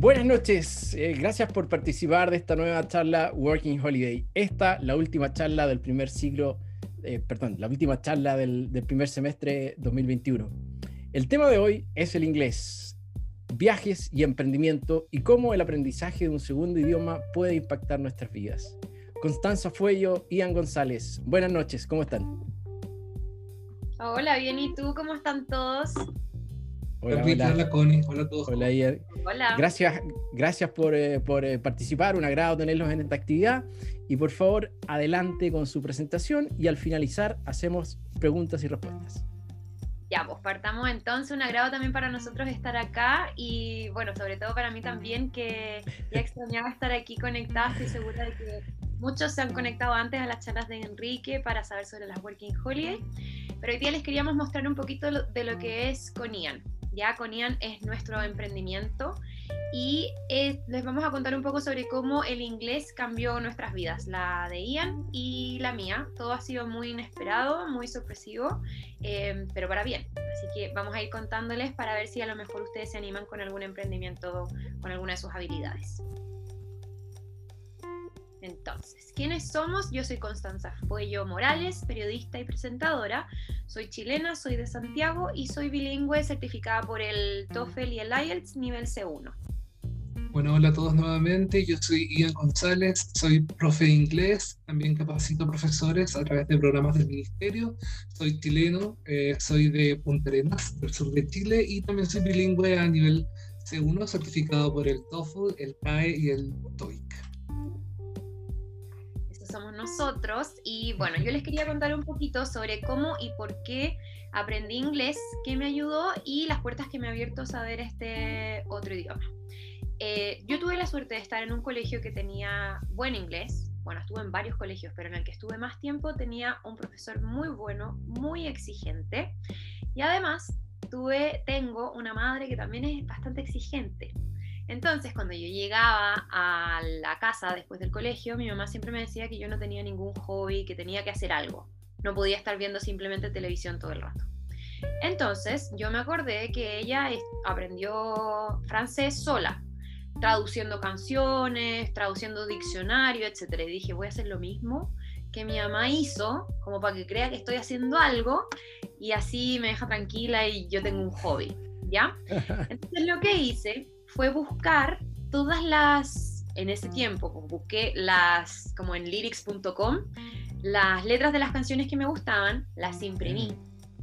Buenas noches, eh, gracias por participar de esta nueva charla Working Holiday. Esta, la última charla del primer siglo, eh, perdón, la última charla del, del primer semestre 2021. El tema de hoy es el inglés, viajes y emprendimiento y cómo el aprendizaje de un segundo idioma puede impactar nuestras vidas. Constanza Fuello, Ian González, buenas noches, ¿cómo están? Hola, bien, ¿y tú? ¿Cómo están todos? Hola, hola. hola Connie, hola a todos. Hola, Ian. Hola. Gracias, gracias por, eh, por eh, participar, un agrado tenerlos en esta actividad. Y por favor, adelante con su presentación y al finalizar hacemos preguntas y respuestas. Ya, pues partamos entonces, un agrado también para nosotros estar acá y bueno, sobre todo para mí también que ya extrañaba estar aquí conectada, estoy segura de que muchos se han conectado antes a las charlas de Enrique para saber sobre las Working Holiday, pero hoy día les queríamos mostrar un poquito de lo que es Conian. Ya Conian es nuestro emprendimiento y les vamos a contar un poco sobre cómo el inglés cambió nuestras vidas, la de Ian y la mía. Todo ha sido muy inesperado, muy sorpresivo, eh, pero para bien. Así que vamos a ir contándoles para ver si a lo mejor ustedes se animan con algún emprendimiento, con alguna de sus habilidades. Entonces, ¿quiénes somos? Yo soy Constanza Fuello Morales, periodista y presentadora. Soy chilena, soy de Santiago y soy bilingüe certificada por el TOEFL y el IELTS nivel C1. Bueno, hola a todos nuevamente. Yo soy Ian González, soy profe de inglés, también capacito profesores a través de programas del ministerio. Soy chileno, eh, soy de Punta Arenas, del sur de Chile, y también soy bilingüe a nivel C1, certificado por el TOEFL, el CAE y el TOEIC somos nosotros. Y bueno, yo les quería contar un poquito sobre cómo y por qué aprendí inglés, qué me ayudó y las puertas que me ha abierto saber este otro idioma. Eh, yo tuve la suerte de estar en un colegio que tenía buen inglés. Bueno, estuve en varios colegios, pero en el que estuve más tiempo tenía un profesor muy bueno, muy exigente. Y además tuve, tengo una madre que también es bastante exigente. Entonces, cuando yo llegaba a la casa después del colegio, mi mamá siempre me decía que yo no tenía ningún hobby, que tenía que hacer algo. No podía estar viendo simplemente televisión todo el rato. Entonces, yo me acordé que ella aprendió francés sola, traduciendo canciones, traduciendo diccionario, etc. Y dije, voy a hacer lo mismo que mi mamá hizo, como para que crea que estoy haciendo algo y así me deja tranquila y yo tengo un hobby, ¿ya? Entonces lo que hice fue buscar todas las, en ese tiempo, pues, busqué las, como en lyrics.com, las letras de las canciones que me gustaban, las imprimí,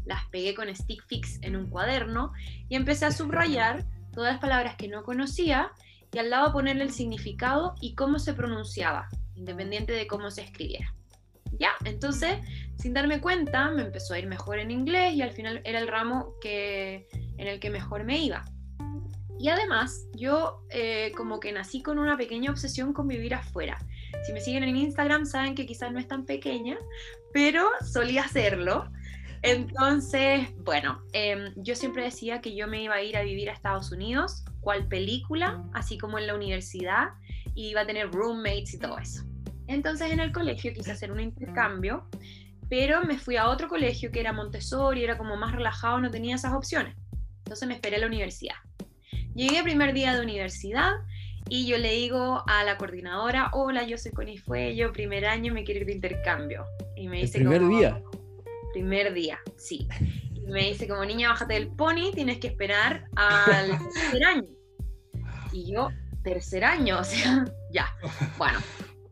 las pegué con stick fix en un cuaderno y empecé a subrayar todas las palabras que no conocía y al lado ponerle el significado y cómo se pronunciaba, independiente de cómo se escribiera. Ya, entonces, sin darme cuenta, me empezó a ir mejor en inglés y al final era el ramo que, en el que mejor me iba. Y además, yo eh, como que nací con una pequeña obsesión con vivir afuera. Si me siguen en Instagram saben que quizás no es tan pequeña, pero solía hacerlo. Entonces, bueno, em, yo siempre decía que yo me iba a ir a vivir a Estados Unidos, cual película, así como en la universidad, y iba a tener roommates y todo eso. Entonces en el colegio quise hacer un intercambio, pero me fui a otro colegio que era Montessori, era como más relajado, no tenía esas opciones. Entonces me esperé a la universidad. Llegué primer día de universidad y yo le digo a la coordinadora, hola, yo soy Connie Fuello, primer año, me quiero ir de intercambio. Y me dice... ¿El primer día? Primer día, sí. Y me dice como, niña, bájate del pony, tienes que esperar al tercer año. Y yo, tercer año, o sea, ya. Bueno,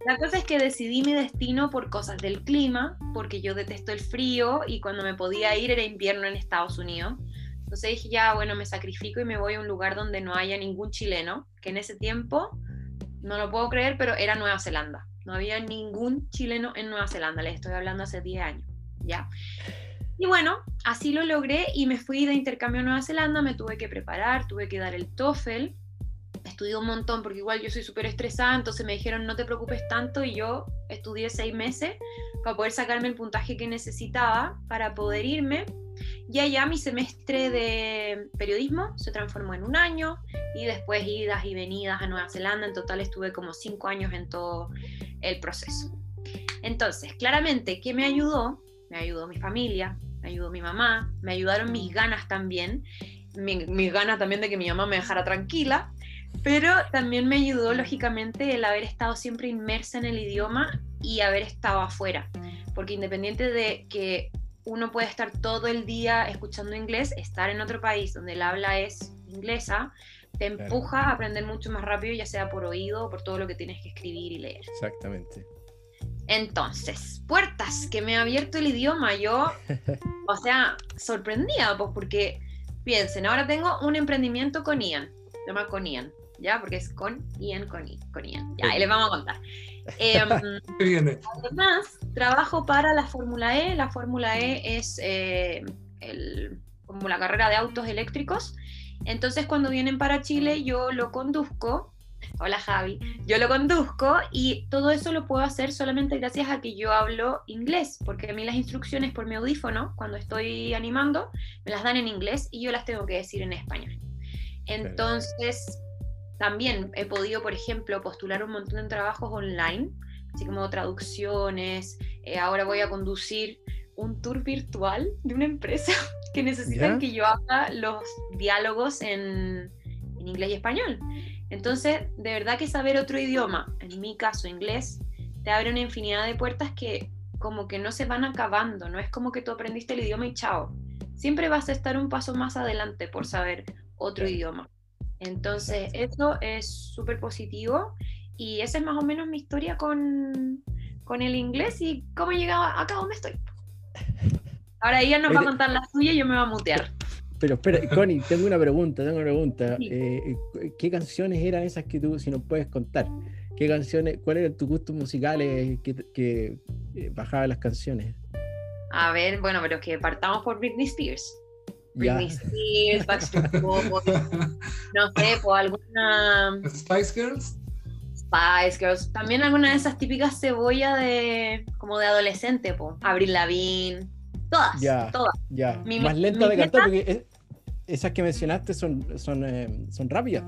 la cosa es que decidí mi destino por cosas del clima, porque yo detesto el frío y cuando me podía ir era invierno en Estados Unidos. Entonces dije, ya, bueno, me sacrifico y me voy a un lugar donde no haya ningún chileno, que en ese tiempo, no lo puedo creer, pero era Nueva Zelanda. No había ningún chileno en Nueva Zelanda, les estoy hablando hace 10 años, ¿ya? Y bueno, así lo logré y me fui de intercambio a Nueva Zelanda, me tuve que preparar, tuve que dar el TOEFL, estudié un montón porque igual yo soy súper estresada, entonces me dijeron no te preocupes tanto y yo estudié seis meses para poder sacarme el puntaje que necesitaba para poder irme y allá mi semestre de periodismo se transformó en un año y después idas y venidas a Nueva Zelanda. En total estuve como cinco años en todo el proceso. Entonces, claramente, ¿qué me ayudó? Me ayudó mi familia, me ayudó mi mamá, me ayudaron mis ganas también, mis ganas también de que mi mamá me dejara tranquila. Pero también me ayudó, lógicamente, el haber estado siempre inmersa en el idioma y haber estado afuera. Porque independiente de que uno puede estar todo el día escuchando inglés, estar en otro país donde el habla es inglesa, te empuja a aprender mucho más rápido, ya sea por oído o por todo lo que tienes que escribir y leer. Exactamente. Entonces, puertas que me ha abierto el idioma, yo, o sea, sorprendida, pues porque piensen, ahora tengo un emprendimiento con Ian, se llama con Ian, ¿ya? Porque es con Ian, con, con Ian, ya, ahí les vamos a contar. Em, además, trabajo para la Fórmula E, la Fórmula E es eh, como la carrera de autos eléctricos, entonces cuando vienen para Chile yo lo conduzco. Hola Javi. Yo lo conduzco y todo eso lo puedo hacer solamente gracias a que yo hablo inglés, porque a mí las instrucciones por mi audífono, cuando estoy animando, me las dan en inglés y yo las tengo que decir en español. Entonces, también he podido, por ejemplo, postular un montón de trabajos online, así como traducciones. Eh, ahora voy a conducir un tour virtual de una empresa que necesitan que yo haga los diálogos en, en inglés y español. Entonces, de verdad que saber otro idioma, en mi caso inglés, te abre una infinidad de puertas que como que no se van acabando, no es como que tú aprendiste el idioma y chao. Siempre vas a estar un paso más adelante por saber otro idioma. Entonces, eso es súper positivo y esa es más o menos mi historia con, con el inglés y cómo he llegado acá donde estoy. Ahora ella nos va a contar la suya y yo me voy a mutear. Pero espera, Connie, tengo una pregunta, tengo una pregunta. Eh, ¿Qué canciones eran esas que tú, si nos puedes contar? ¿Qué canciones, cuáles eran tus gustos musicales que, que eh, bajaban las canciones? A ver, bueno, pero que partamos por Britney Spears. Britney Spears, Backstreet Boys, no sé, por alguna... Spice Girls. Spice Girls, también alguna de esas típicas cebollas de como de adolescente, po. Abril Lavigne, todas, ya, todas. Ya, más lenta de cantar porque esas que mencionaste son, son, eh, son rápidas.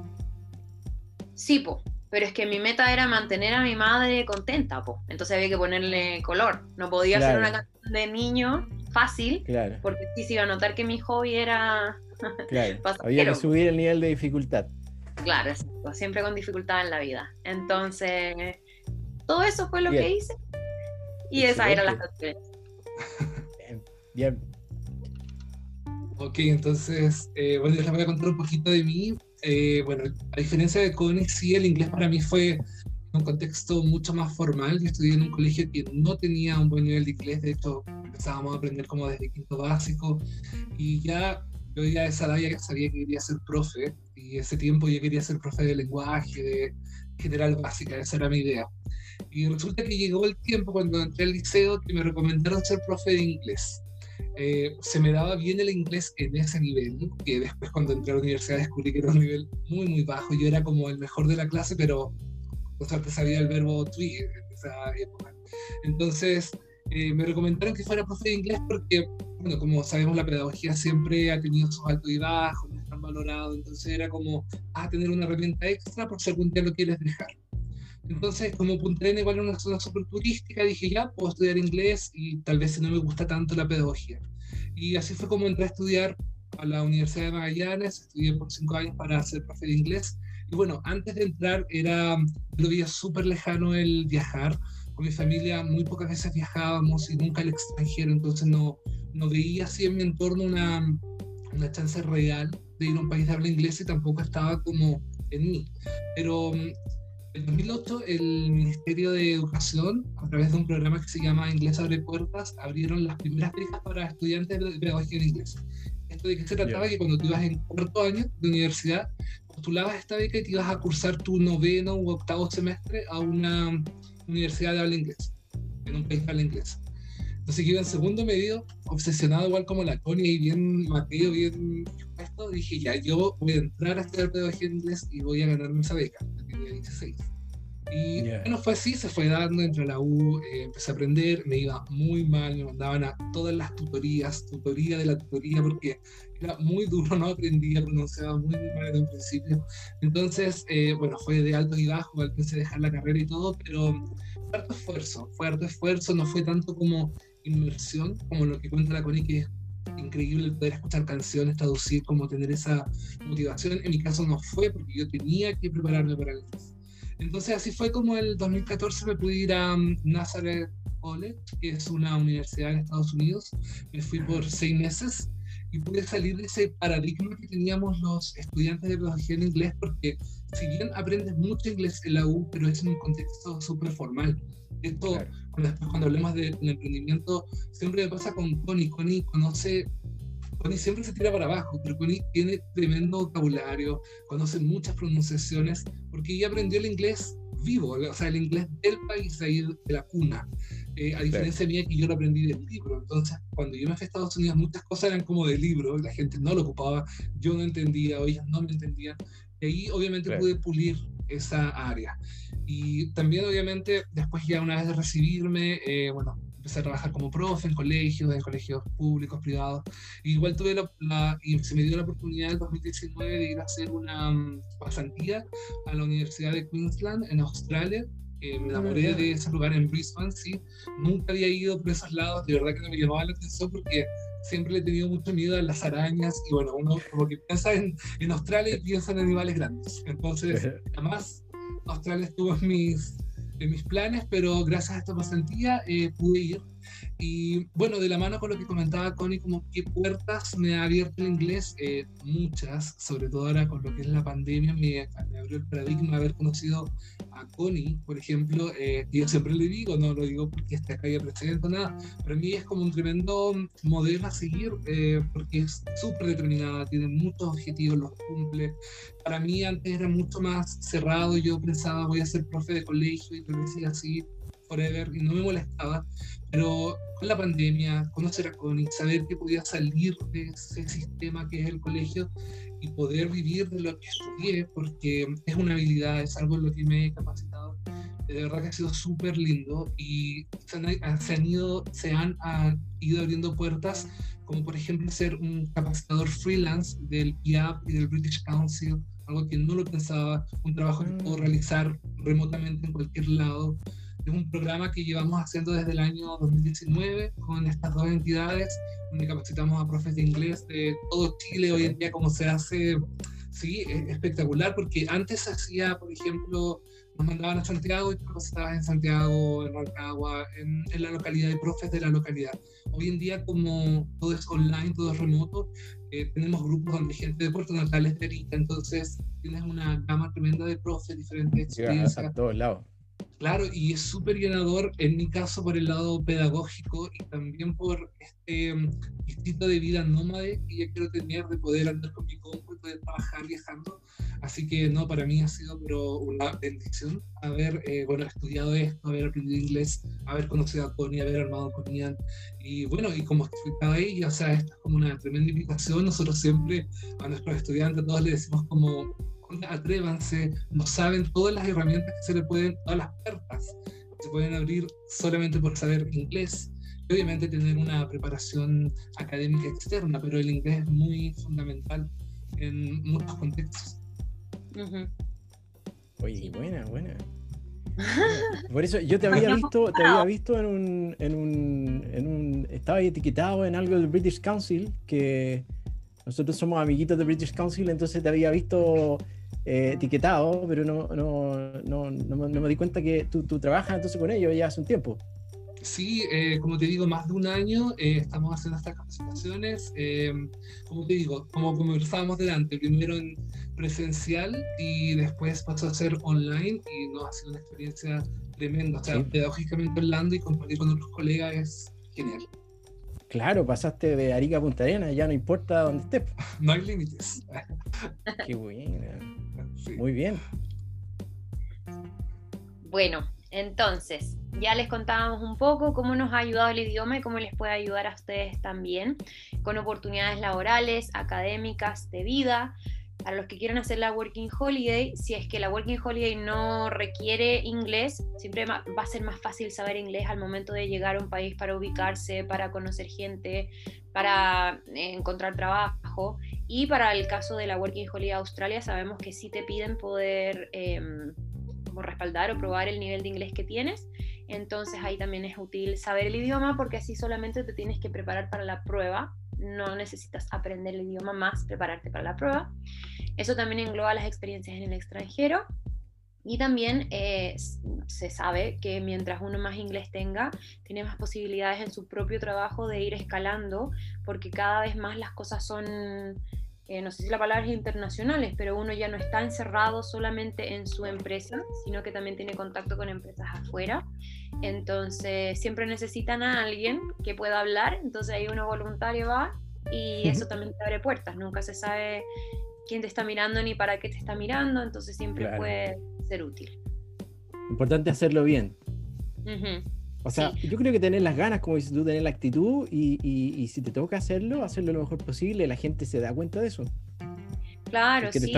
Sí, po. Pero es que mi meta era mantener a mi madre contenta, po. Entonces había que ponerle color. No podía hacer una canción de niño fácil, porque sí se iba a notar que mi hobby era. Claro. había que subir el nivel de dificultad. Claro, siempre con dificultad en la vida. Entonces, todo eso fue lo que hice. Y esas eran las canciones. Bien, bien. Ok, entonces, eh, bueno, les voy a contar un poquito de mí. Eh, bueno, a diferencia de Connie, sí, el inglés para mí fue un contexto mucho más formal. Yo estudié en un colegio que no tenía un buen nivel de inglés, de hecho empezábamos a aprender como desde quinto básico y ya yo ya esa edad ya sabía que quería ser profe y ese tiempo yo quería ser profe de lenguaje, de general básica, esa era mi idea. Y resulta que llegó el tiempo cuando entré al liceo que me recomendaron ser profe de inglés. Eh, se me daba bien el inglés en ese nivel, que después cuando entré a la universidad descubrí que era un nivel muy, muy bajo. Yo era como el mejor de la clase, pero o sea, sabía el verbo to en esa época. Entonces, eh, me recomendaron que fuera profe de inglés porque, bueno, como sabemos, la pedagogía siempre ha tenido sus altos y bajos, no es tan valorado, entonces era como, a tener una herramienta extra por si algún día lo quieres dejar. Entonces, como Punta Arenas igual una zona súper turística, dije, ya, puedo estudiar inglés y tal vez no me gusta tanto la pedagogía. Y así fue como entré a estudiar a la Universidad de Magallanes, estudié por cinco años para ser profe de inglés. Y bueno, antes de entrar era, lo veía súper lejano el viajar. Con mi familia muy pocas veces viajábamos y nunca al extranjero, entonces no, no veía así en mi entorno una, una chance real de ir a un país de habla inglesa y tampoco estaba como en mí. Pero en 2008 el Ministerio de Educación, a través de un programa que se llama Inglés abre puertas, abrieron las primeras becas para estudiantes de pedagogía en inglés. Esto de que se trataba que cuando tú ibas en cuarto año de universidad, postulabas esta beca y te ibas a cursar tu noveno u octavo semestre a una universidad de habla inglés, en un país de habla inglés. Entonces que iba en segundo medio, obsesionado igual como la Connie, y bien Mateo, bien esto, dije ya, yo voy a entrar a estudiar pedagogía en inglés y voy a ganarme esa beca, tenía 16. Y bueno, fue así, se fue dando entre la U, eh, empecé a aprender, me iba muy mal, me mandaban a todas las tutorías, tutoría de la tutoría, porque era muy duro, no aprendía, pronunciaba muy, muy mal en un principio. Entonces, eh, bueno, fue de alto y bajo, empecé a dejar la carrera y todo, pero fue harto esfuerzo, fue harto esfuerzo, no fue tanto como inmersión, como lo que cuenta la Connie, que es increíble poder escuchar canciones, traducir, como tener esa motivación. En mi caso no fue porque yo tenía que prepararme para el inglés. Entonces así fue como el 2014 me pude ir a um, Nazareth College, que es una universidad en Estados Unidos. Me fui por seis meses y pude salir de ese paradigma que teníamos los estudiantes de pedagogía en inglés, porque si bien aprendes mucho inglés en la U, pero es en un contexto súper formal. Esto, cuando, cuando hablemos del emprendimiento, siempre me pasa con Connie. Connie conoce Connie siempre se tira para abajo, pero Connie tiene tremendo vocabulario, conoce muchas pronunciaciones, porque ella aprendió el inglés vivo, o sea, el inglés del país, ahí de la cuna. Eh, a diferencia mía que yo lo aprendí del libro. Entonces, cuando yo me fui a Estados Unidos, muchas cosas eran como de libro, la gente no lo ocupaba, yo no entendía, o ellas no me entendían. Y ahí obviamente pude pulir esa área. Y también obviamente después ya una vez de recibirme, eh, bueno, empecé a trabajar como profe en colegios, en colegios públicos, privados. igual tuve la, y se me dio la oportunidad en 2019 de ir a hacer una um, pasantía a la Universidad de Queensland en Australia. Eh, me enamoré de ese lugar en Brisbane, sí. Nunca había ido por esos lados, de verdad que no me llamaba la atención porque siempre le he tenido mucho miedo a las arañas y bueno, uno como que piensa en, en Australia y piensa en animales grandes. Entonces, además, Australia estuvo en mis, en mis planes, pero gracias a esta pasantía eh, pude ir. Y bueno, de la mano con lo que comentaba Connie, como qué puertas me ha abierto el inglés, eh, muchas, sobre todo ahora con lo que es la pandemia, me, me abrió el paradigma haber conocido a Connie, por ejemplo, eh, yo siempre le digo, no lo digo porque esté acá y presente nada, para mí es como un tremendo modelo a seguir, eh, porque es súper determinada, tiene muchos objetivos, los cumple. Para mí antes era mucho más cerrado, yo pensaba voy a ser profe de colegio y lo decía así, forever, y no me molestaba, pero con la pandemia, conocer a Connie, saber que podía salir de ese sistema que es el colegio, y poder vivir de lo que estudié, porque es una habilidad, es algo en lo que me he capacitado. De verdad que ha sido súper lindo y se han, se han ido, se han, ido abriendo puertas, como por ejemplo ser un capacitador freelance del IAP y del British Council, algo que no lo pensaba, un trabajo que puedo mm. realizar remotamente en cualquier lado. Es un programa que llevamos haciendo desde el año 2019 con estas dos entidades, donde capacitamos a profes de inglés de todo Chile. Hoy en día, como se hace, sí, es espectacular, porque antes se hacía, por ejemplo, nos mandaban a Santiago y capacitabas en Santiago, en Rancagua, en, en, la localidad, de profes de la localidad. Hoy en día, como todo es online, todo es remoto, eh, tenemos grupos donde gente de Puerto Natales de Erika, entonces tienes una gama tremenda de profes, diferentes experiencias. a todos lados. Claro, y es súper llenador en mi caso por el lado pedagógico y también por este um, instinto de vida nómade que ya quiero tener de poder andar con mi compu y poder trabajar viajando. Así que no, para mí ha sido pero una bendición haber eh, bueno, estudiado esto, haber aprendido inglés, haber conocido a Tony, haber armado con Ian. Y bueno, y como explicaba ella, o sea, esto es como una tremenda invitación. Nosotros siempre a nuestros estudiantes, todos les decimos como atrévanse, no saben todas las herramientas que se le pueden, todas las puertas que se pueden abrir solamente por saber inglés. Y obviamente tener una preparación académica externa, pero el inglés es muy fundamental en muchos contextos. Oye, buena, buena. Por eso yo te había visto, te había visto en un, en un, en un, estaba etiquetado en algo del British Council, que nosotros somos amiguitos del British Council, entonces te había visto eh, etiquetado, pero no, no, no, no, me di cuenta que tú, tú, trabajas entonces con ellos ya hace un tiempo. Sí, eh, como te digo, más de un año eh, estamos haciendo estas capacitaciones. como te digo, como conversábamos delante, primero en presencial y después pasó a ser online y nos ha sido una experiencia tremenda. O sea, pedagógicamente hablando y compartir con otros colegas es genial. Claro, pasaste de Arica a Punta Arenas, ya no importa dónde estés. No hay límites. Qué buena. Muy bien. Bueno, entonces, ya les contábamos un poco cómo nos ha ayudado el idioma y cómo les puede ayudar a ustedes también, con oportunidades laborales, académicas, de vida. Para los que quieran hacer la Working Holiday, si es que la Working Holiday no requiere inglés, siempre va a ser más fácil saber inglés al momento de llegar a un país para ubicarse, para conocer gente, para eh, encontrar trabajo. Y para el caso de la Working Holiday Australia, sabemos que sí te piden poder em, respaldar o probar el nivel de inglés que tienes. Entonces ahí también es útil saber el idioma porque así solamente te tienes que preparar para la prueba no necesitas aprender el idioma más prepararte para la prueba. Eso también engloba las experiencias en el extranjero. Y también eh, se sabe que mientras uno más inglés tenga, tiene más posibilidades en su propio trabajo de ir escalando, porque cada vez más las cosas son eh, no sé si la palabra es internacionales, pero uno ya no está encerrado solamente en su empresa, sino que también tiene contacto con empresas afuera. Entonces, siempre necesitan a alguien que pueda hablar, entonces ahí uno voluntario va y eso también te abre puertas. Nunca se sabe quién te está mirando ni para qué te está mirando, entonces siempre puede ser útil. Importante hacerlo bien. O sea, yo creo que tener las ganas, como dices tú, tener la actitud y, y, si te toca hacerlo, hacerlo lo mejor posible, la gente se da cuenta de eso. Claro, sí.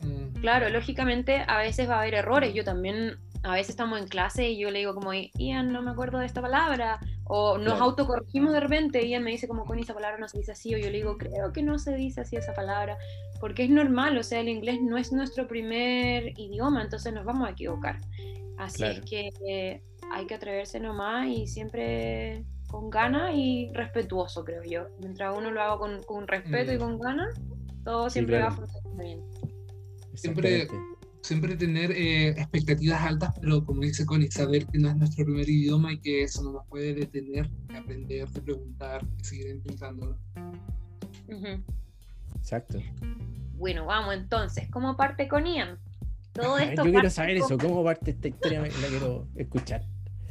Mm. claro, lógicamente a veces va a haber errores. Yo también, a veces estamos en clase y yo le digo como, Ian, no me acuerdo de esta palabra. O nos autocorregimos de repente y Ian me dice como, con esa palabra no se dice así. O yo le digo, creo que no se dice así esa palabra. Porque es normal, o sea, el inglés no es nuestro primer idioma, entonces nos vamos a equivocar. Así es que hay que atreverse nomás y siempre con ganas y respetuoso, creo yo. Mientras uno lo haga con, con respeto y mm. con ganas, todo siempre va a funcionar bien. Siempre, siempre tener eh, expectativas altas, pero como dice Connie, saber que no es nuestro primer idioma y que eso no nos puede detener de aprender, de preguntar, de seguir intentándolo. Exacto. Bueno, vamos entonces. ¿Cómo parte con Ian? Todo esto Yo quiero saber eso, ¿cómo parte esta historia? La quiero escuchar.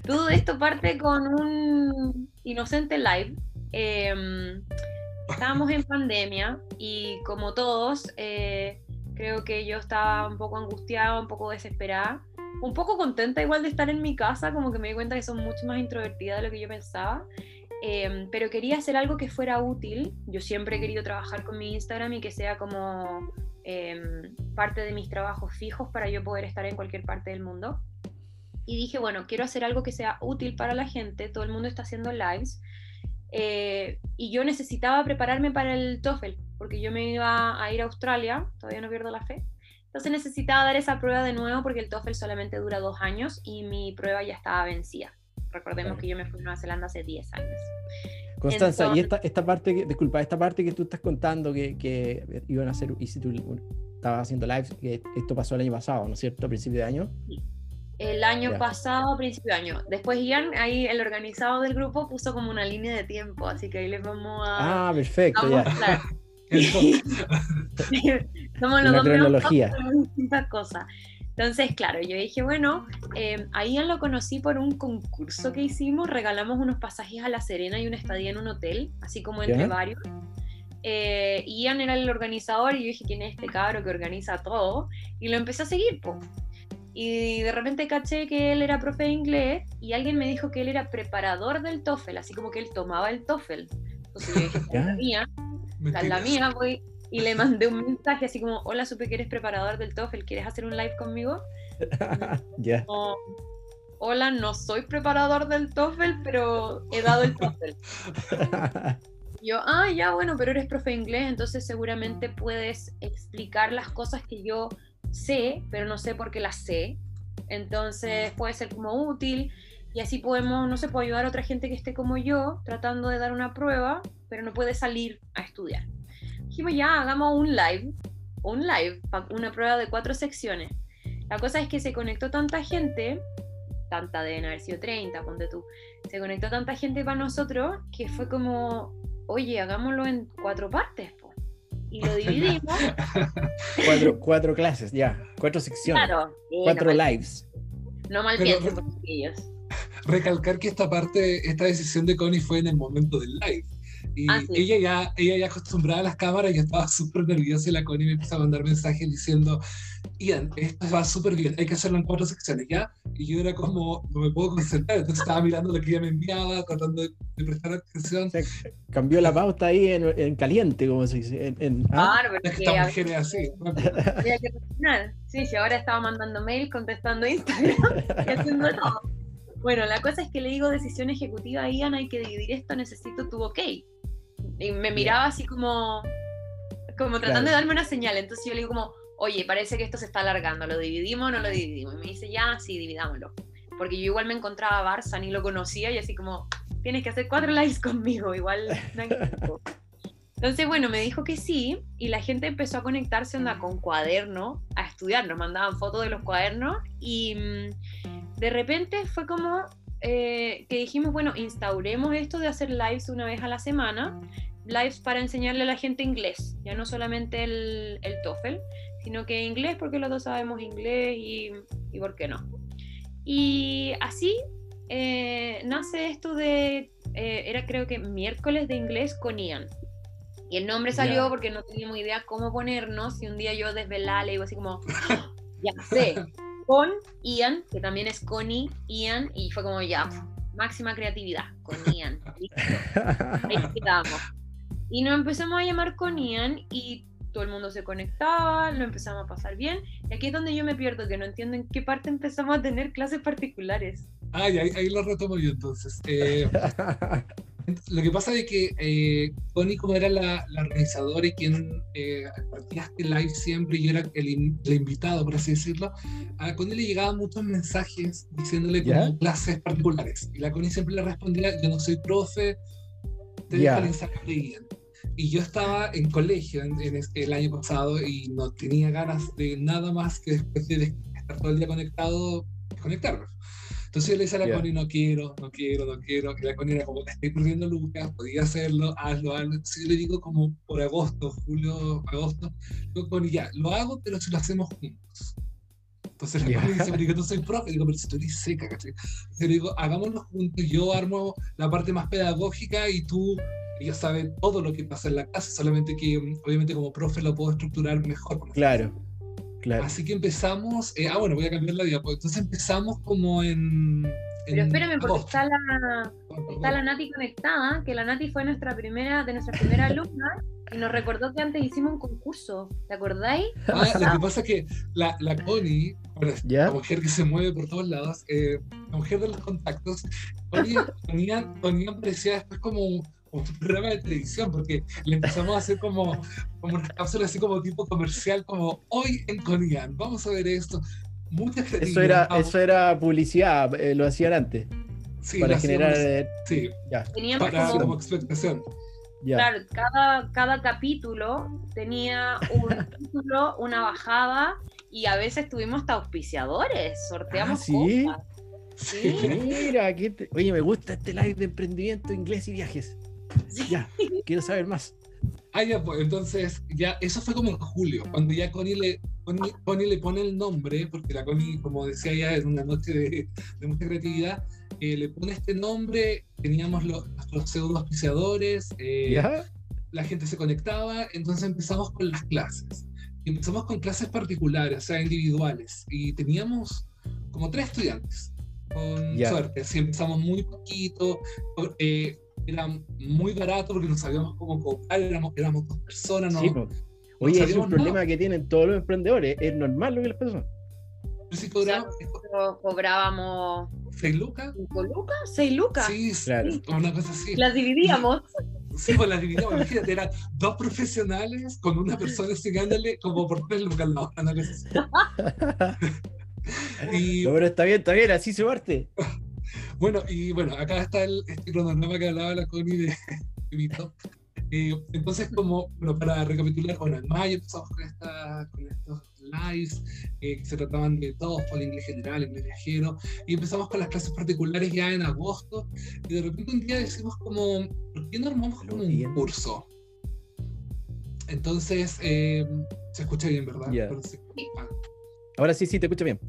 Todo esto parte con un inocente live. Em, estábamos en pandemia y como todos, eh, creo que yo estaba un poco angustiada, un poco desesperada, un poco contenta igual de estar en mi casa, como que me di cuenta que son mucho más introvertida de lo que yo pensaba. Em, pero quería hacer algo que fuera útil. Yo siempre he querido trabajar con mi Instagram y que sea como em, parte de mis trabajos fijos para yo poder estar en cualquier parte del mundo y dije, bueno, quiero hacer algo que sea útil para la gente, todo el mundo está haciendo lives, eh, y yo necesitaba prepararme para el TOEFL, porque yo me iba a ir a Australia, todavía no pierdo la fe, entonces necesitaba dar esa prueba de nuevo porque el TOEFL solamente dura dos años y mi prueba ya estaba vencida. Recordemos que yo me fui a Nueva Zelanda hace 10 años. Constanza, y esta, esta parte, que, disculpa, esta parte que tú estás contando que, que iban a hacer, y si tú estabas haciendo lives, que esto pasó el año pasado, ¿no es cierto? A principio de año. Sí el año pasado, a principio de año. Después Ian, ahí el organizador del grupo puso como una línea de tiempo, así que ahí les vamos a... Ah, perfecto, ya. Somos los dos distintas cosas. Entonces, claro, yo dije, bueno, eh, a Ian lo conocí por un concurso que hicimos, regalamos unos pasajes a La Serena y una estadía en un hotel, así como entre varios. Eh, Ian era el organizador y yo dije, ¿quién es este cabro que organiza todo? Y lo empecé a seguir, pues. Y de repente caché que él era profe de inglés y alguien me dijo que él era preparador del TOEFL, así como que él tomaba el TOEFL. Entonces yo dije, la mía, la, mía, voy. Y le mandé un mensaje así como, hola, supe que eres preparador del TOEFL, ¿quieres hacer un live conmigo? Ya. hola, no soy preparador del TOEFL, pero he dado el TOEFL. yo, ah, ya, bueno, pero eres profe de inglés, entonces seguramente puedes explicar las cosas que yo sé, pero no sé por qué las sé. Entonces puede ser como útil y así podemos, no sé, puedo ayudar a otra gente que esté como yo, tratando de dar una prueba, pero no puede salir a estudiar. Dijimos, ya, hagamos un live, un live, una prueba de cuatro secciones. La cosa es que se conectó tanta gente, tanta de haber sido 30, ponte tú, se conectó tanta gente para nosotros que fue como, oye, hagámoslo en cuatro partes y lo dividimos. cuatro, cuatro clases, ya, cuatro secciones. Claro, cuatro lives. No mal piensen, ellos. Recalcar que esta parte, esta decisión de Connie fue en el momento del live. Y ah, ella, ya, ella ya acostumbrada a las cámaras, ya estaba súper nerviosa y la Connie me empezó a mandar mensajes diciendo, Ian, esto va súper bien, hay que hacerlo en cuatro secciones, ¿ya? Y yo era como, no me puedo concentrar, entonces estaba mirando lo que ella me enviaba, tratando de, prestar atención. cambió la pauta ahí en, en, caliente, como se dice. En, ¿ah? Claro, es que esta mujer es así. Sí, sí, ahora estaba mandando mail, contestando Instagram y haciendo todo. Bueno, la cosa es que le digo decisión ejecutiva a Ian, hay que dividir esto, necesito tu ok. Y me miraba así como, como tratando de darme una señal. Entonces yo le digo como, oye, parece que esto se está alargando, ¿lo dividimos o no lo dividimos? Y me dice, ya, sí, dividámoslo. porque yo igual me encontraba a Barça, ni lo conocía, y así como, tienes que hacer cuatro lives conmigo, igual. Entonces, bueno, me dijo que sí, y la gente empezó a conectarse onda con cuaderno, a estudiar, nos mandaban fotos de los cuadernos, y mm, de repente fue como eh, que dijimos, bueno, instauremos esto de hacer lives una vez a la semana, lives para enseñarle a la gente inglés, ya no solamente el, el TOEFL, sino que inglés porque los dos sabemos inglés y, y por qué no. Y así eh, nace esto de, eh, era creo que miércoles de inglés con Ian. Y el nombre salió porque no teníamos idea cómo ponernos. Y un día yo desvelada le digo así como, ya sé, con Ian, que también es Connie, Ian, y fue como ya, máxima creatividad, con Ian. Ahí quedamos. Y nos empezamos a llamar con Ian y todo el mundo se conectaba, lo empezamos a pasar bien. Y aquí es donde yo me pierdo, que no entiendo en qué parte empezamos a tener clases particulares. Ay, ahí, ahí lo retomo yo entonces. Eh, lo que pasa es que eh, Connie, como era la, la organizadora y quien eh, partía este live siempre, y yo era el, invitado, por así decirlo, a Connie le llegaban muchos mensajes diciéndole como clases particulares. Y la Connie siempre le respondía, yo no soy profe, te yeah. dejo el y yo estaba en colegio en, el año pasado y no tenía ganas de nada más que después de estar todo el día conectado, conectarme. Entonces yo le decía a la Connie, no quiero, no quiero, no quiero. Y la Connie era como, te estoy perdiendo Lucas, podía hacerlo, hazlo, hazlo. Entonces yo le digo como por agosto, julio, agosto, digo, Connie, ya, lo hago, pero si lo hacemos juntos. Entonces la Connie dice, pero yo no soy profe. Digo, pero si tú eres seca, ¿cachai? Entonces le digo, hagámoslo juntos, yo armo la parte más pedagógica y tú ella sabe todo lo que pasa en la clase, solamente que mm, obviamente como profe lo puedo estructurar mejor. Claro, claro. Así que empezamos, eh, ah bueno, voy a cambiar la diapositiva, entonces empezamos como en... Pero espérame, porque está la, está la Nati conectada, que la Nati fue nuestra primera, de nuestra primera alumna, y nos recordó que antes hicimos un concurso, ¿te acordáis? Ah, lo que pasa es que la, la Connie, la mujer que se mueve por todos lados, eh, la mujer de los contactos, Connie, Connie, parecía después como un programa de televisión, porque le empezamos a hacer como, como una cápsula así como tipo comercial, como hoy en Conian, vamos a ver esto. Mucha Eso era, eso era publicidad, eh, lo hacían antes. Sí, para generar. Eh, sí, ya. Teníamos para, como, expectación. Claro, cada, cada capítulo tenía un título, una bajada y a veces tuvimos hasta auspiciadores, sorteamos ah, ¿sí? cosas. Sí. Mira, oye, me gusta este live de emprendimiento, inglés y viajes. Ya, quiero saber más. Ah, ya, pues entonces, ya, eso fue como en julio, cuando ya Connie le, Connie, le pone el nombre, porque la Connie, como decía ya, en una noche de, de mucha creatividad, eh, le pone este nombre, teníamos los, nuestros pseudo auspiciadores, eh, la gente se conectaba, entonces empezamos con las clases. empezamos con clases particulares, o sea, individuales, y teníamos como tres estudiantes, con suerte, así empezamos muy poquito, eh, era muy barato porque no sabíamos cómo cobrar, éramos, éramos dos personas. No, sí, Oye, es un problema que tienen todos los emprendedores, es normal lo que les. Pero si cobramos, cobrábamos... ¿Seis lucas? ¿Cinco lucas? ¿Seis lucas? Sí, claro. una cosa así. Las dividíamos. Sí, pues las dividíamos. Imagínate, eran dos profesionales con una persona enseñándole como por tres lucas la hora, una cosa así. y... No, pero está bien, está bien, así se parte. Bueno, y bueno, acá está el, este cronograma que hablaba la Connie de, de eh, entonces, como, bueno, para recapitular, bueno, en mayo empezamos con, esta, con estos lives eh, que se trataban de todos, por el inglés general, inglés viajero, y empezamos con las clases particulares ya en agosto, y de repente un día decimos como, ¿por qué no armamos como un curso? Entonces, eh, se escucha bien, ¿verdad? Ahora sí, sí, te escucho bien.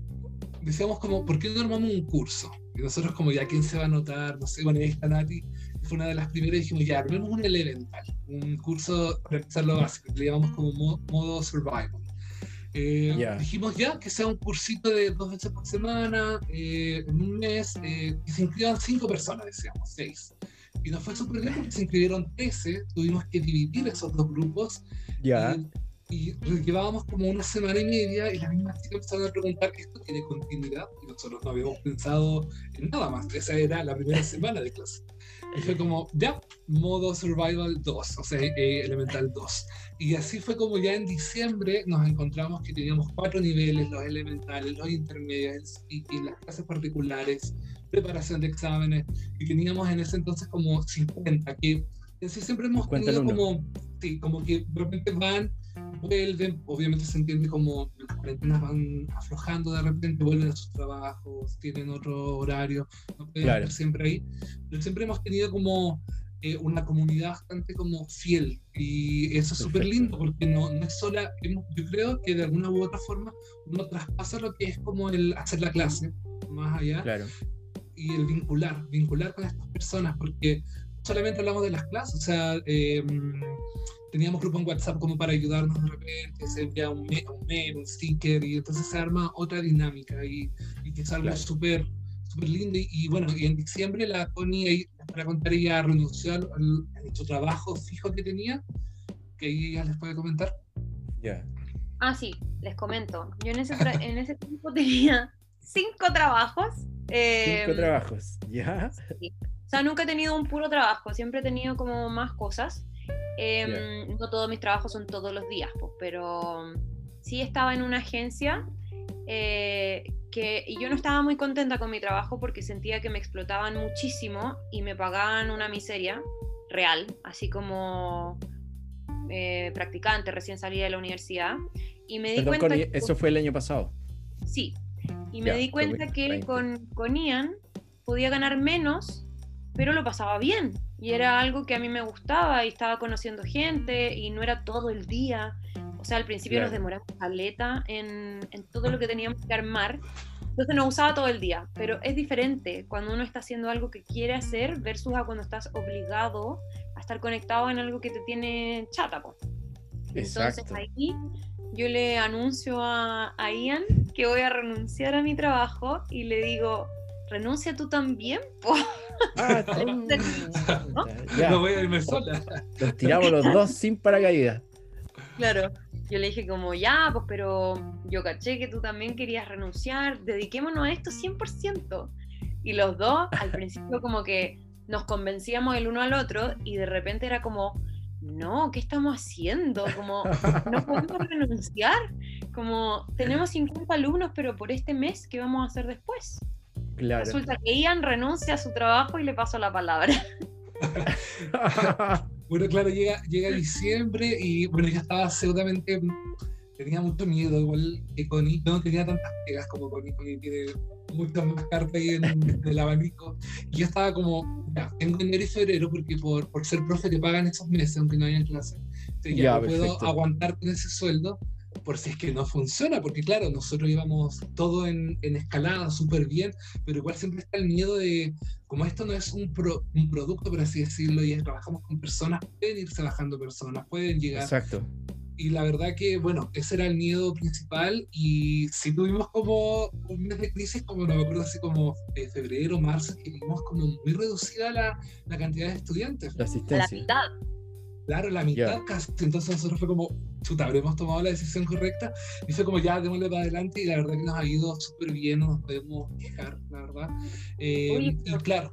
Decíamos como, ¿por qué no armamos un curso? Y nosotros como ya, ¿quién se va a notar? No sé, bueno, ahí está Nati, fue una de las primeras y dijimos, ya, armemos un elemental, un curso para lo básico, que le llamamos como modo, survival. Eh, dijimos ya que sea un cursito de dos veces por semana, eh, en un mes, eh, que se inscriban cinco personas, decíamos, seis. Y nos fue súper bien porque se inscribieron 13, tuvimos que dividir esos dos grupos. Ya. Y llevábamos como una semana y media y las mismas chicas empezaron a preguntar, ¿esto tiene continuidad? Y nosotros no habíamos pensado en nada más, esa era la primera semana de clase. Y fue como, ya, modo survival 2, o sea, eh, elemental 2. Y así fue como ya en diciembre nos encontramos que teníamos cuatro niveles, los elementales, los intermedios, y, las clases particulares, preparación de exámenes, y teníamos en ese entonces como 50, que en sí siempre hemos tenido como, sí, como que de repente van vuelven, obviamente se entiende como las cuarentenas van aflojando de repente, vuelven a sus trabajos, tienen otro horario, no pueden estar siempre ahí, pero siempre hemos tenido como eh, una comunidad bastante como fiel y eso es súper lindo porque no, no es sola, yo creo que de alguna u otra forma uno traspasa lo que es como el hacer la clase más allá y el vincular, vincular con estas personas porque solamente hablamos de las clases, o sea, eh, teníamos grupo en WhatsApp como para ayudarnos de repente, se envía un, mail, un sticker y entonces se arma otra dinámica y, y que es algo súper súper lindo y, bueno, y en diciembre la Connie, para contar, ella renunció al, su trabajo fijo que tenía, que ella les puede comentar. Ya. Ah, sí, les comento. Yo en ese, en ese tiempo tenía cinco trabajos. cinco em, trabajos, ¿ya? O sea, nunca he tenido un puro trabajo, siempre he tenido como más cosas. Em, no todos mis trabajos son todos los días, pues, pero sí estaba en una agencia eh, que, y yo no estaba muy contenta con mi trabajo porque sentía que me explotaban muchísimo y me pagaban una miseria real, así como eh, practicante recién salida de la universidad. Y me di cuenta... eso fue el año pasado. Sí. Y me di cuenta que con, con Ian podía ganar menos, pero lo pasaba bien y era algo que a mí me gustaba y estaba conociendo gente y no era todo el día. O sea, al principio nos demoramos caleta en, en todo lo que teníamos que armar. Entonces no usaba todo el día, pero es diferente cuando uno está haciendo algo que quiere hacer versus a cuando estás obligado a estar conectado en algo que te tiene chata. Entonces ahí yo le anuncio a, a Ian que voy a renunciar a mi trabajo y le digo, renuncia tú también. Ah, ¿no? voy a irme sola. Los tiramos los dos sin paracaídas. Claro. Yo le dije como, ya, pues pero yo caché que tú también querías renunciar, dediquémonos a esto 100%. Y los dos al principio como que nos convencíamos el uno al otro y de repente era como, no, ¿qué estamos haciendo? Como, no podemos renunciar. Como, tenemos 50 alumnos, pero por este mes, ¿qué vamos a hacer después? Resulta que Ian renuncia a su trabajo y le paso la palabra. bueno, claro, llega, llega diciembre y bueno, ya estaba seguramente tenía mucho miedo, igual que Connie no tenía tantas pegas como Connie, Connie tiene muchas más cartas ahí en, el abanico. Y yo estaba como, ya, tengo enero y febrero porque por, por ser profe te pagan esos meses, aunque no haya clase. Entonces ya, puedo aguantar con ese sueldo por si es que no funciona, porque claro, nosotros íbamos todo en, en escalada súper bien, pero igual siempre está el miedo de, como esto no es un, un producto, por así decirlo, y trabajamos con personas, pueden irse bajando personas, pueden llegar. Exacto. Y la verdad que, bueno, ese era el miedo principal y si tuvimos como un mes de crisis, como no me acuerdo, así como de febrero, marzo, que vimos como muy reducida la, la cantidad de estudiantes. La asistencia. La mitad. Claro, la mitad casi. Entonces nosotros fue como, chuta, habremos tomado la decisión correcta. Y fue como, ya, démosle para adelante. Y la verdad que nos ha ido súper bien, no nos podemos quejar, la verdad. Eh, y claro.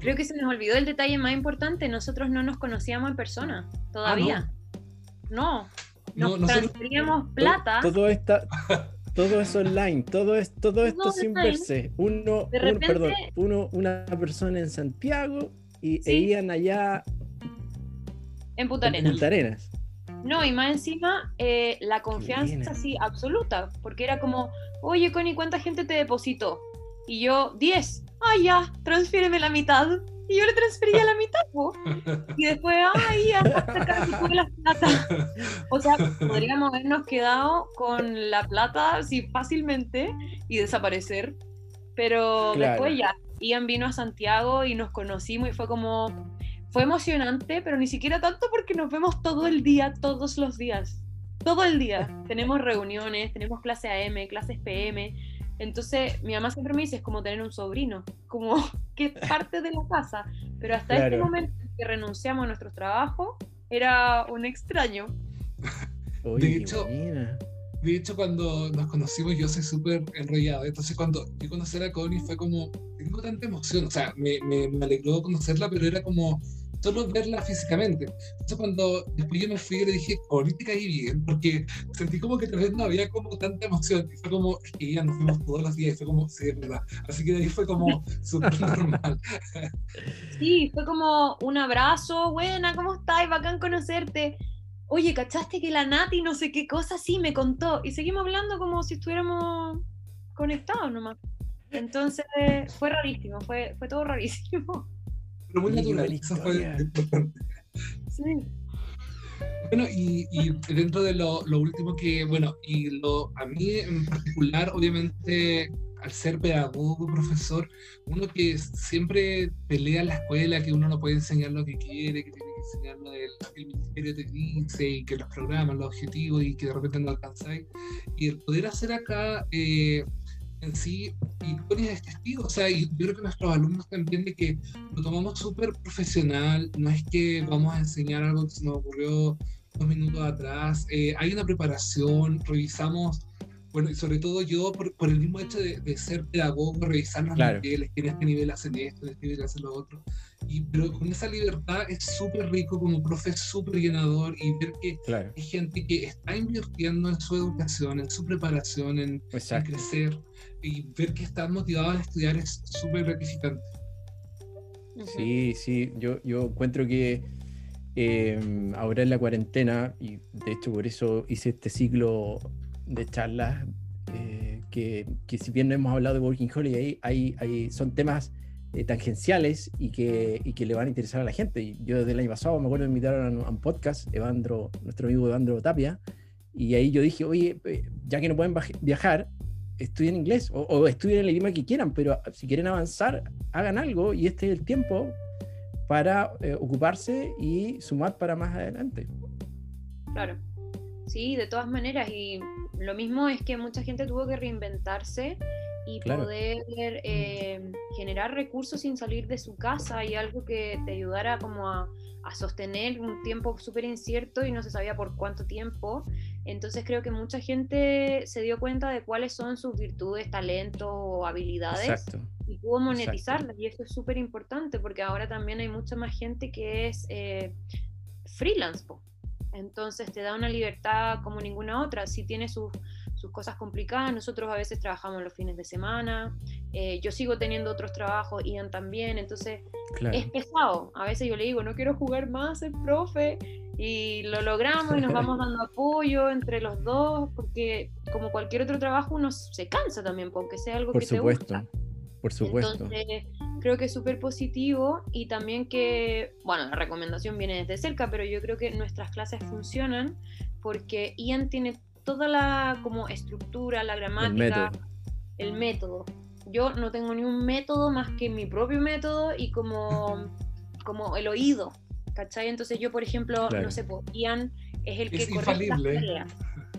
Creo que se nos olvidó el detalle más importante. Nosotros no nos conocíamos en persona todavía. Ah, no. Nos transferíamos plata. Todo, está, todo es online, todo es todo esto sin verse. Uno, perdón, uno, una persona en Santiago y e iban allá en Punta Arenas. No, y más encima, eh, la confianza así absoluta, porque era como, oye, Connie, ¿cuánta gente te depositó? Y yo, 10. Ah, ya, transfíreme la mitad. Y yo le transfería la mitad, ¿no? Y después, ay, ya, sacar la plata. O sea, podríamos habernos quedado con la plata así fácilmente y desaparecer. Pero después ya, Ian vino a Santiago y nos conocimos y fue como, fue emocionante, pero ni siquiera tanto porque nos vemos todo el día, todos los días. Todo el día. Tenemos reuniones, tenemos clase AM, clases PM. Entonces, mi mamá siempre me dice, es como tener un sobrino, como que es parte de la casa. Pero hasta este momento que renunciamos a nuestro trabajo, era un extraño. de hecho, de hecho, cuando nos conocimos yo soy súper enrollado. Entonces cuando yo conocí a Connie fue como, tengo tanta emoción. O sea, me, me, me alegró conocerla, pero era como solo verla físicamente. Entonces cuando después yo me fui, le dije, Connie, te caí bien, porque sentí como que tal vez no había como tanta emoción. Y fue como, es que ya nos vimos todos los días. Y fue como, sí, es verdad. Así que de ahí fue como súper normal. Sí, fue como un abrazo, buena, ¿cómo estás? Bacán conocerte oye, ¿cachaste que la Nati no sé qué cosa sí me contó? Y seguimos hablando como si estuviéramos conectados nomás. Entonces fue rarísimo, fue, fue todo rarísimo. Pero muy natural, eso fue importante. Sí. Bueno, y, dentro de lo, lo, último que, bueno, y lo, a mí en particular, obviamente, al ser pedagogo, profesor, uno que siempre pelea en la escuela, que uno no puede enseñar lo que quiere, que tiene que enseñar lo que el ministerio te dice, y que los programas, los objetivos, y que de repente no alcanzáis. Y el poder hacer acá eh, en sí, y pones es testigo, o sea, yo creo que nuestros alumnos también de que lo tomamos súper profesional, no es que vamos a enseñar algo que se nos ocurrió dos minutos atrás, eh, hay una preparación, revisamos bueno, y sobre todo yo, por, por el mismo hecho de, de, ser pedagogo, revisar los niveles, que en este nivel hacen esto, en este nivel hacen lo otro. Y, pero con esa libertad es súper rico como profe, súper llenador y ver que hay gente que está invirtiendo en su educación, en su preparación, en, en crecer y ver que están motivados a estudiar es súper gratificante. Sí, sí, yo, yo encuentro que eh, ahora en la cuarentena, y de hecho por eso hice este ciclo de charlas eh, que, que, si bien no hemos hablado de Working Holiday, hay, hay, son temas eh, tangenciales y que, y que le van a interesar a la gente. Y yo desde el año pasado me acuerdo de invitar a un, podcast, Evandro, nuestro amigo Evandro Tapia, y ahí yo dije, oye, eh, ya que no pueden viajar, estudien inglés o, o, estudien el idioma que quieran, pero si quieren avanzar, hagan algo y este es el tiempo para ocuparse y sumar para más adelante. Claro. Sí, de todas maneras. Y lo mismo es que mucha gente tuvo que reinventarse y poder eh, generar recursos sin salir de su casa y algo que te ayudara como a, sostener un tiempo súper incierto y no se sabía por cuánto tiempo. Entonces creo que mucha gente se dio cuenta de cuáles son sus virtudes, talentos o habilidades y pudo monetizarlas. Y eso es súper importante porque ahora también hay mucha más gente que es eh, freelance. Entonces te da una libertad como ninguna otra. Si tiene sus, cosas complicadas, nosotros a veces trabajamos los fines de semana, eh, yo sigo teniendo otros trabajos, Ian también, entonces es pesado. A veces yo le digo, no quiero jugar más el profe, y lo logramos y nos vamos dando apoyo entre los dos, porque como cualquier otro trabajo uno se cansa también, porque sea algo que te gusta. Por supuesto. Entonces, creo que es súper positivo y también que, bueno, la recomendación viene desde cerca, pero yo creo que nuestras clases funcionan porque Ian tiene toda la como estructura, la gramática, el método. Yo no tengo ni un método más que mi propio método y como, como el oído, ¿cachai? Entonces yo, por ejemplo, no sé, pues, Ian es el que es infalible.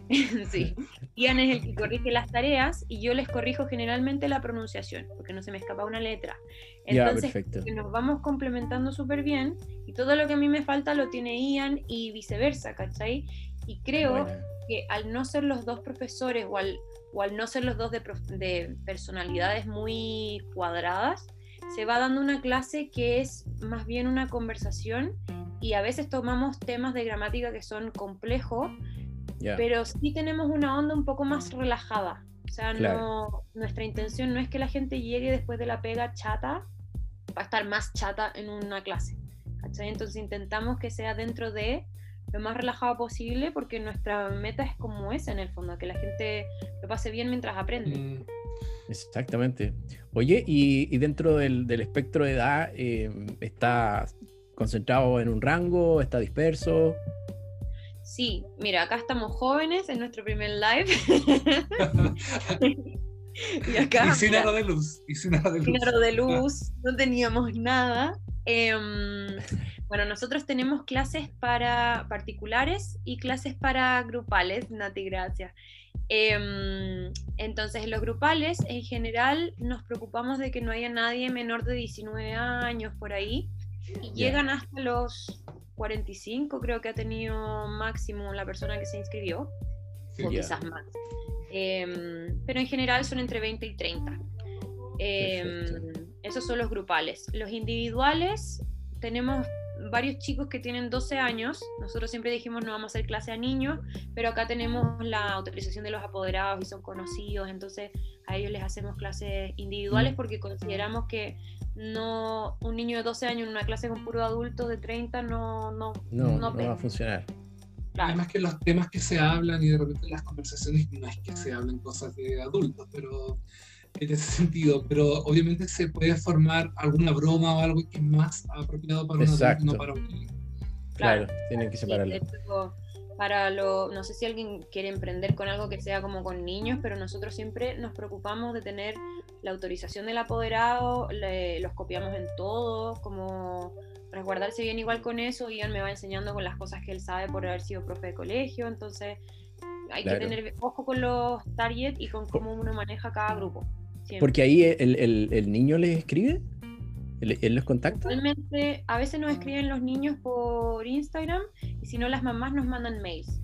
sí. Ian es el que corrige las tareas y yo les corrijo generalmente la pronunciación, porque no se me escapa una letra. Entonces, nos vamos complementando súper bien y todo lo que a mí me falta lo tiene Ian y viceversa, ¿cachai? Y creo que al no ser los dos profesores o al, o al no ser los dos de, de personalidades muy cuadradas, se va dando una clase que es más bien una conversación y a veces tomamos temas de gramática que son complejos pero sí tenemos una onda un poco más relajada. O sea, no, nuestra intención no es que la gente llegue después de la pega chata, va a estar más chata en una clase. Entonces intentamos que sea dentro de lo más relajado posible porque nuestra meta es como esa en el fondo, que la gente lo pase bien mientras aprende. Mm. Exactamente. Oye, y, dentro del, espectro de edad, eh, ¿está concentrado en un rango? ¿Está disperso? Sí, mira, acá estamos jóvenes en nuestro primer live. y acá. sin aro de luz. Y sin aro de luz. de luz, no teníamos nada. Em, bueno, nosotros tenemos clases para particulares y clases para grupales, Nati, gracias. Em, entonces, en los grupales, en general, nos preocupamos de que no haya nadie menor de 19 años por ahí y llegan hasta los 45 creo que ha tenido máximo la persona que se inscribió, o quizás más. Em, pero en general son entre 20 y 30. Em, esos son los grupales. Los individuales, tenemos varios chicos que tienen 12 años. Nosotros siempre dijimos no vamos a hacer clase a niños, pero acá tenemos la autorización de los apoderados y son conocidos, entonces a ellos les hacemos clases individuales mm. porque consideramos que no un niño de 12 años en una clase con puro adulto de 30 no no, no, va a funcionar. Además que los temas que se hablan y de repente las conversaciones no es que se hablen cosas de adultos, pero en ese sentido, pero obviamente se puede formar alguna broma o algo que es más apropiado para un adulto, no para un niño. Claro, tienen que separarlo. para lo, no sé si alguien quiere emprender con algo que sea como con niños, pero nosotros siempre nos preocupamos de tener la autorización del apoderado, los copiamos en todo, como resguardarse bien igual con eso, Ian me va enseñando con las cosas que él sabe por haber sido profe de colegio, entonces hay que tener ojo con los target y con cómo uno maneja cada grupo. Porque ahí el, niño les escribe, él, los contacta. Realmente, a veces nos escriben los niños por Instagram y si no, las mamás nos mandan mails.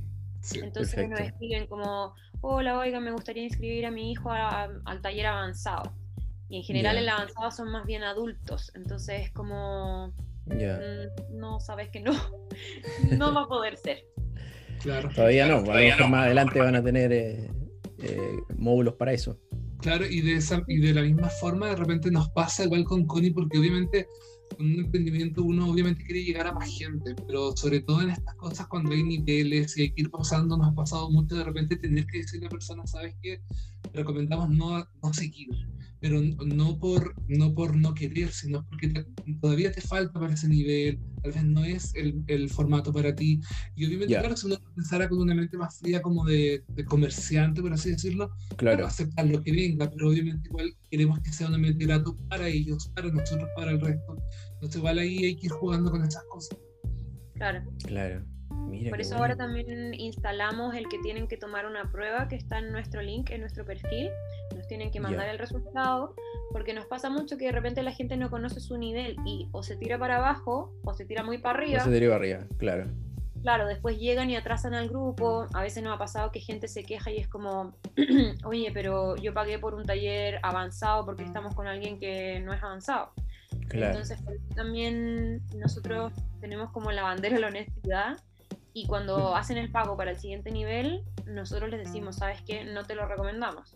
Entonces nos escriben como, hola, oiga, me gustaría inscribir a mi hijo al taller avanzado. Y en general el avanzado son más bien adultos, entonces es como, mm, no sabes que no, no va a poder ser. Claro. Todavía no, más adelante van a tener eh, eh, módulos para eso. Claro, y de, esa, y de la misma forma de repente nos pasa igual con Connie, porque obviamente con un emprendimiento uno obviamente quiere llegar a más gente, pero sobre todo en estas cosas cuando hay niveles y hay que ir pasando, nos ha pasado mucho de repente tener que decirle a la persona, ¿sabes qué? Recomendamos no, no seguir pero no por, no por no querer, sino porque todavía te falta para ese nivel, tal vez no es el, el formato para ti. Y obviamente, claro, si uno pensara con una mente más fría como de, de comerciante, por así decirlo, claro. aceptar lo que venga, pero obviamente igual queremos que sea una mente grato para ellos, para nosotros, para el resto. Entonces igual ahí hay que ir jugando con esas cosas. Claro. Claro. Por eso ahora también instalamos el que tienen que tomar una prueba que está en nuestro link, en nuestro perfil. Nos tienen que mandar el resultado, porque nos pasa mucho que de repente la gente no conoce su nivel y o se tira para abajo o se tira muy para arriba. O se tira para arriba, claro. Claro, después llegan y atrasan al grupo. A veces nos ha pasado que gente se queja y es como, oye, pero yo pagué por un taller avanzado porque estamos con alguien que no es avanzado. Claro. Entonces, también nosotros tenemos como la bandera de la honestidad y cuando hacen el pago para el siguiente nivel, nosotros les decimos, ¿sabes qué? No te lo recomendamos.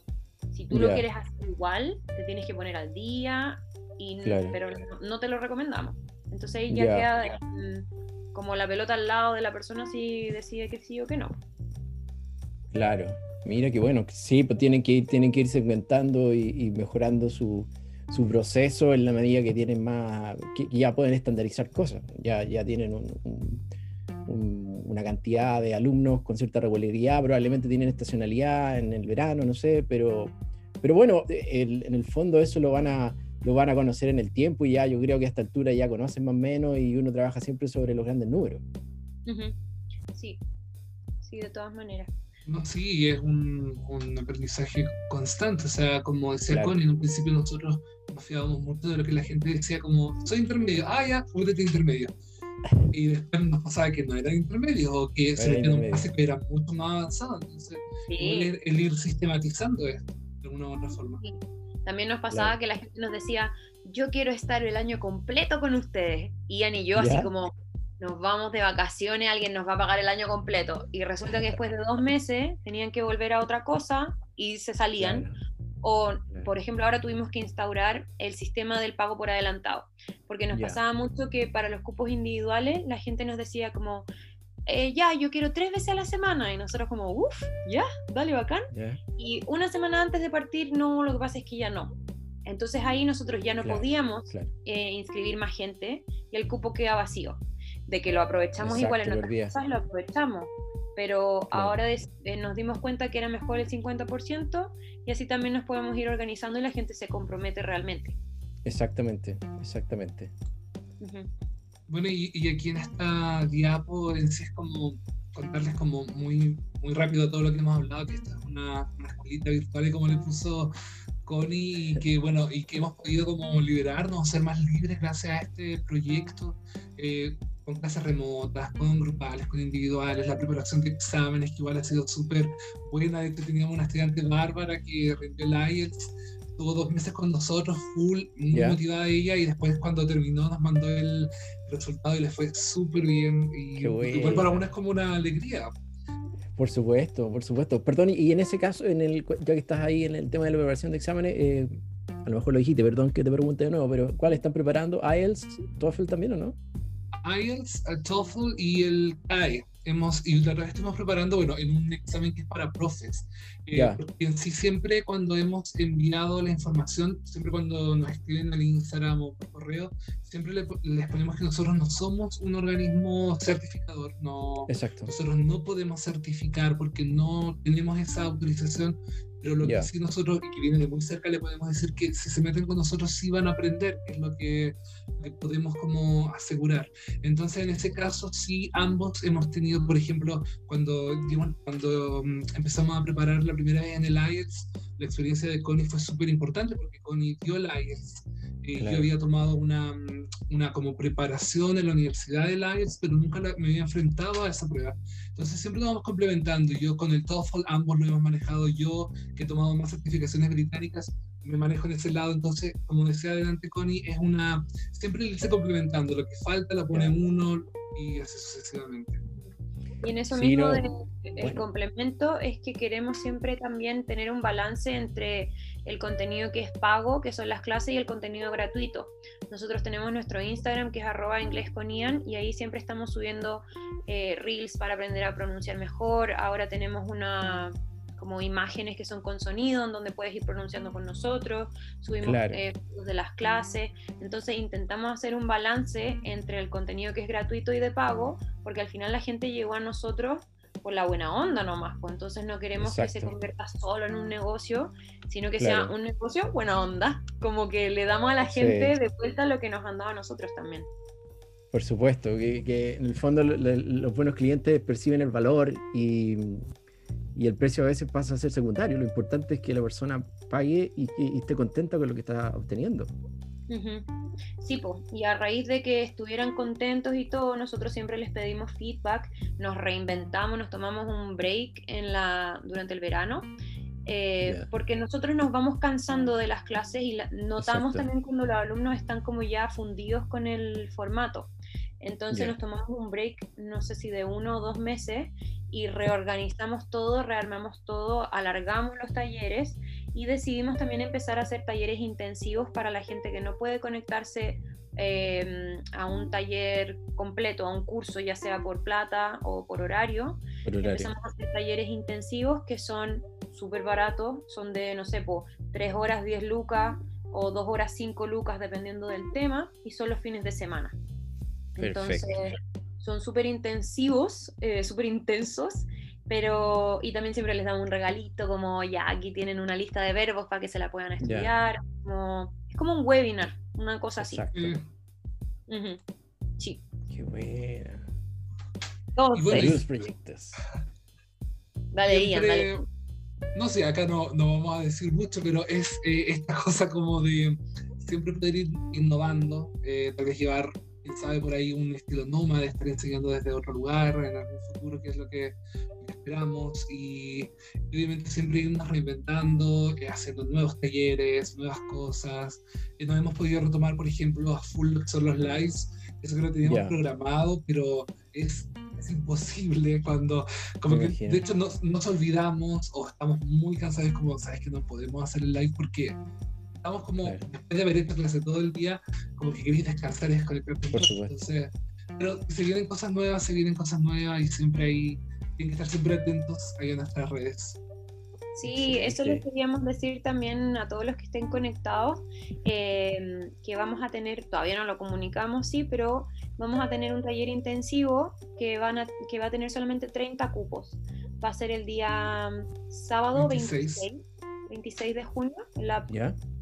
Si tú lo quieres hacer igual, te tienes que poner al día, y, pero no, te lo recomendamos. Entonces ahí ya queda como la pelota al lado de la persona si decide que sí o que no. Claro, mira que bueno, sí, pues tienen que ir, tienen que ir segmentando y, mejorando su, su, proceso en la medida que tienen más, que, ya pueden estandarizar cosas, ya, ya tienen un una cantidad de alumnos con cierta regularidad, probablemente tienen estacionalidad en el verano, no sé, pero, pero bueno, en el fondo eso lo van, a, lo van a conocer en el tiempo y ya yo creo que a esta altura ya conocen más o menos y uno trabaja siempre sobre los grandes números. Sí, sí, de todas maneras. No, sí, es un, un, aprendizaje constante. O sea, como decía Connie, en un principio nosotros nos fiábamos mucho de lo que la gente decía, como, soy intermedio, ah, ya, fúrate intermedio y después nos pasaba que no eran intermedios o que se un pase que era mucho más avanzado. Entonces, el, ir sistematizando esto de una u otra forma. También nos pasaba que la gente nos decía, yo quiero estar el año completo con ustedes. Ian y yo, así como, nos vamos de vacaciones, alguien nos va a pagar el año completo. Y resulta que después de dos meses tenían que volver a otra cosa y se salían. O, por ejemplo, ahora tuvimos que instaurar el sistema del pago por adelantado, porque nos pasaba mucho que para los cupos individuales la gente nos decía como, eh, ya, yo quiero tres veces a la semana, y nosotros como, uff, ya, dale bacán. Y una semana antes de partir, no, lo que pasa es que ya no. Entonces ahí nosotros ya no podíamos eh, inscribir más gente y el cupo queda vacío. De que lo aprovechamos igual en otras cosas, lo aprovechamos pero ahora eh, nos dimos cuenta que era mejor el 50% y así también nos podemos ir organizando y la gente se compromete realmente. Exactamente, exactamente. Bueno, y, aquí en esta diapo en sí es como contarles como muy, muy rápido todo lo que hemos hablado, que esta es una, una escuelita virtual, como le puso Connie, y que bueno, y que hemos podido como liberarnos, ser más libres gracias a este proyecto. Eh, con clases remotas, con grupales, con individuales, la preparación de exámenes, que igual ha sido súper buena. De hecho, teníamos una estudiante bárbara que rindió el IELTS, tuvo dos meses con nosotros, full, muy motivada ella, y después cuando terminó nos mandó el resultado y le fue súper bien. Y igual para uno es como una alegría. Por supuesto, por supuesto. Perdón, y en ese caso, en el, ya que estás ahí en el tema de la preparación de exámenes, eh, a lo mejor lo dijiste, perdón que te pregunte de nuevo, pero ¿cuál están preparando? ¿IELTS, TOEFL también o no? IELTS, el TOEFL y el CAE. Hemos, y la verdad estamos preparando, bueno, en un examen que es para profes. Eh, porque en sí siempre cuando hemos enviado la información, siempre cuando nos escriben al Instagram o por correo, siempre les ponemos que nosotros no somos un organismo certificador. No, Exacto. Nosotros no podemos certificar porque no tenemos esa autorización pero lo que sí nosotros, y que viene de muy cerca, le podemos decir que si se meten con nosotros sí van a aprender, que es lo que, podemos como asegurar. Entonces, en ese caso, sí, ambos hemos tenido, por ejemplo, cuando, cuando mm, empezamos a preparar la primera vez en el IELTS, la experiencia de Connie fue súper importante porque Connie dio el IELTS yo había tomado una, una, como preparación en la Universidad de IELTS, pero nunca me había enfrentado a esa prueba. Entonces siempre nos vamos complementando. Yo con el TOEFL ambos lo hemos manejado. Yo, que he tomado más certificaciones británicas, me manejo en ese lado. Entonces, como decía adelante Connie, es una... Siempre irse complementando. Lo que falta la pone uno y así sucesivamente. Y en eso mismo el complemento es que queremos siempre también tener un balance entre el contenido que es pago, que son las clases, y el contenido gratuito. Nosotros tenemos nuestro Instagram que es arroba inglés con Ian y ahí siempre estamos subiendo eh, reels para aprender a pronunciar mejor. Ahora tenemos una como imágenes que son con sonido, en donde puedes ir pronunciando con nosotros, subimos eh, de las clases, entonces intentamos hacer un balance entre el contenido que es gratuito y de pago, porque al final la gente llegó a nosotros por la buena onda nomás, pues. Entonces no queremos que se convierta solo en un negocio, sino que sea un negocio buena onda, como que le damos a la gente de vuelta lo que nos han dado a nosotros también. Por supuesto, que, que en el fondo los buenos clientes perciben el valor y, y el precio a veces pasa a ser secundario. Lo importante es que la persona pague y, esté contenta con lo que está obteniendo. Sí, pues, y a raíz de que estuvieran contentos y todo, nosotros siempre les pedimos feedback, nos reinventamos, nos tomamos un break en la, durante el verano, eh, porque nosotros nos vamos cansando de las clases y notamos también cuando los alumnos están como ya fundidos con el formato. Entonces nos tomamos un break, no sé si de uno o dos meses, y reorganizamos todo, rearmamos todo, alargamos los talleres y decidimos también empezar a hacer talleres intensivos para la gente que no puede conectarse em, a un taller completo, a un curso, ya sea por plata o por horario. Empezamos a hacer talleres intensivos que son súper baratos, son de, no sé, por 3 horas 10 lucas o 2 horas 5 lucas dependiendo del tema y son los fines de semana. Entonces, son súper intensivos, eh, súper intensos, pero y también siempre les damos un regalito como ya aquí tienen una lista de verbos para que se la puedan estudiar, como, es como un webinar, una cosa así. Sí. Qué buena. Todos bueno, proyectos. Dale, Ian, dale. No sé, acá no, no vamos a decir mucho, pero es eh, esta cosa como de siempre poder ir innovando, eh, tal vez llevar sabe por ahí un estilo nómada, estar enseñando desde otro lugar en algún futuro, que es lo que esperamos. Y, obviamente siempre irnos reinventando, eh, haciendo nuevos talleres, nuevas cosas. Eh, nos hemos podido retomar, por ejemplo, a full son los lives, eso que lo teníamos programado, pero es es imposible cuando, como que, de hecho, nos, nos, olvidamos o estamos muy cansados, como, sabes que no podemos hacer el live porque estamos como, después de haber hecho clase todo el día, como que queréis descansar y desconectarte. Por Entonces, pero se vienen cosas nuevas, se vienen cosas nuevas y siempre hay, tienen que estar siempre atentos ahí en nuestras redes. Sí, eso les queríamos decir también a todos los que estén conectados, em, que vamos a tener, todavía no lo comunicamos, sí, pero vamos a tener un taller intensivo que, van a, que va a tener solamente 30 cupos. Va a ser el día mm, sábado 26, 26, de junio, en la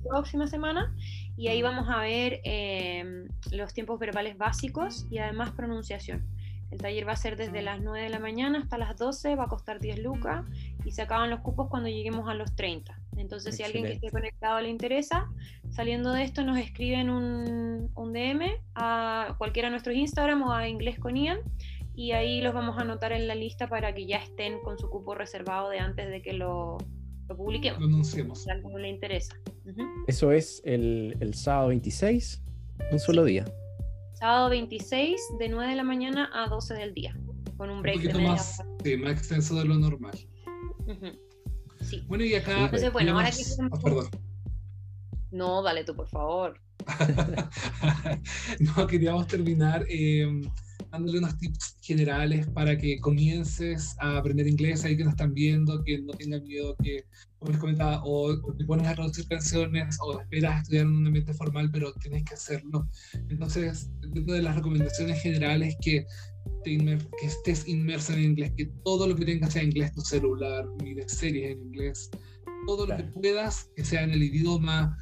próxima semana y ahí vamos a ver em, los tiempos verbales básicos y además pronunciación. El taller va a ser desde las 9 de la mañana hasta las 12, va a costar 10 lucas y se acaban los cupos cuando lleguemos a los 30. Entonces, si alguien que esté conectado le interesa, saliendo de esto nos escriben un, un DM a cualquiera de nuestros Instagram o a Inglés con Ian y ahí los vamos a anotar en la lista para que ya estén con su cupo reservado de antes de que lo, lo publiquemos. Lo anunciemos. Si a alguno le interesa. Eso es el, el sábado 26, un solo día. Sábado 26 de 9 de la mañana a 12 del día, con un break un poquito más, sí, más extenso de lo normal. Sí. Bueno, y acá. Entonces, bueno, ahora que. Oh, perdón. No, dale tú, por favor. no, queríamos terminar eh, dándole unos tips generales para que comiences a aprender inglés, ahí que nos están viendo, que no tengan miedo, que, como les comentaba, o, te pones a traducir canciones o esperas a estudiar en un ambiente formal, pero tienes que hacerlo. Entonces, dentro de las recomendaciones generales que que estés inmerso en inglés, que todo lo que tengas sea inglés, tu celular, mires series en inglés, todo lo que puedas que sea en el idioma,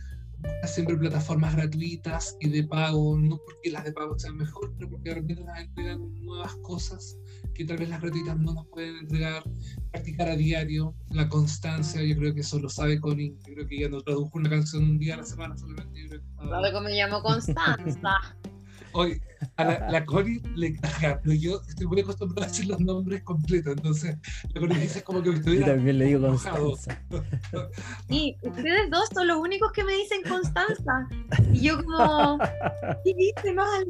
siempre plataformas gratuitas y de pago, no porque las de pago sean mejor, pero porque de repente nos entregan nuevas cosas que tal vez las gratuitas no nos pueden entregar. Practicar a diario, la constancia, yo creo que eso lo sabe Connie, yo creo que ya no tradujo una canción un día a la semana solamente. Yo creo me llamo Constanza. Hoy, a la, la Connie le caga, pero yo estoy muy acostumbrado a decir los nombres completos, entonces la Connie dice como que me estuviera. Yo también le digo Constanza. Sí, ustedes dos son los únicos que me dicen Constanza. Y yo como, ¿qué dice mal?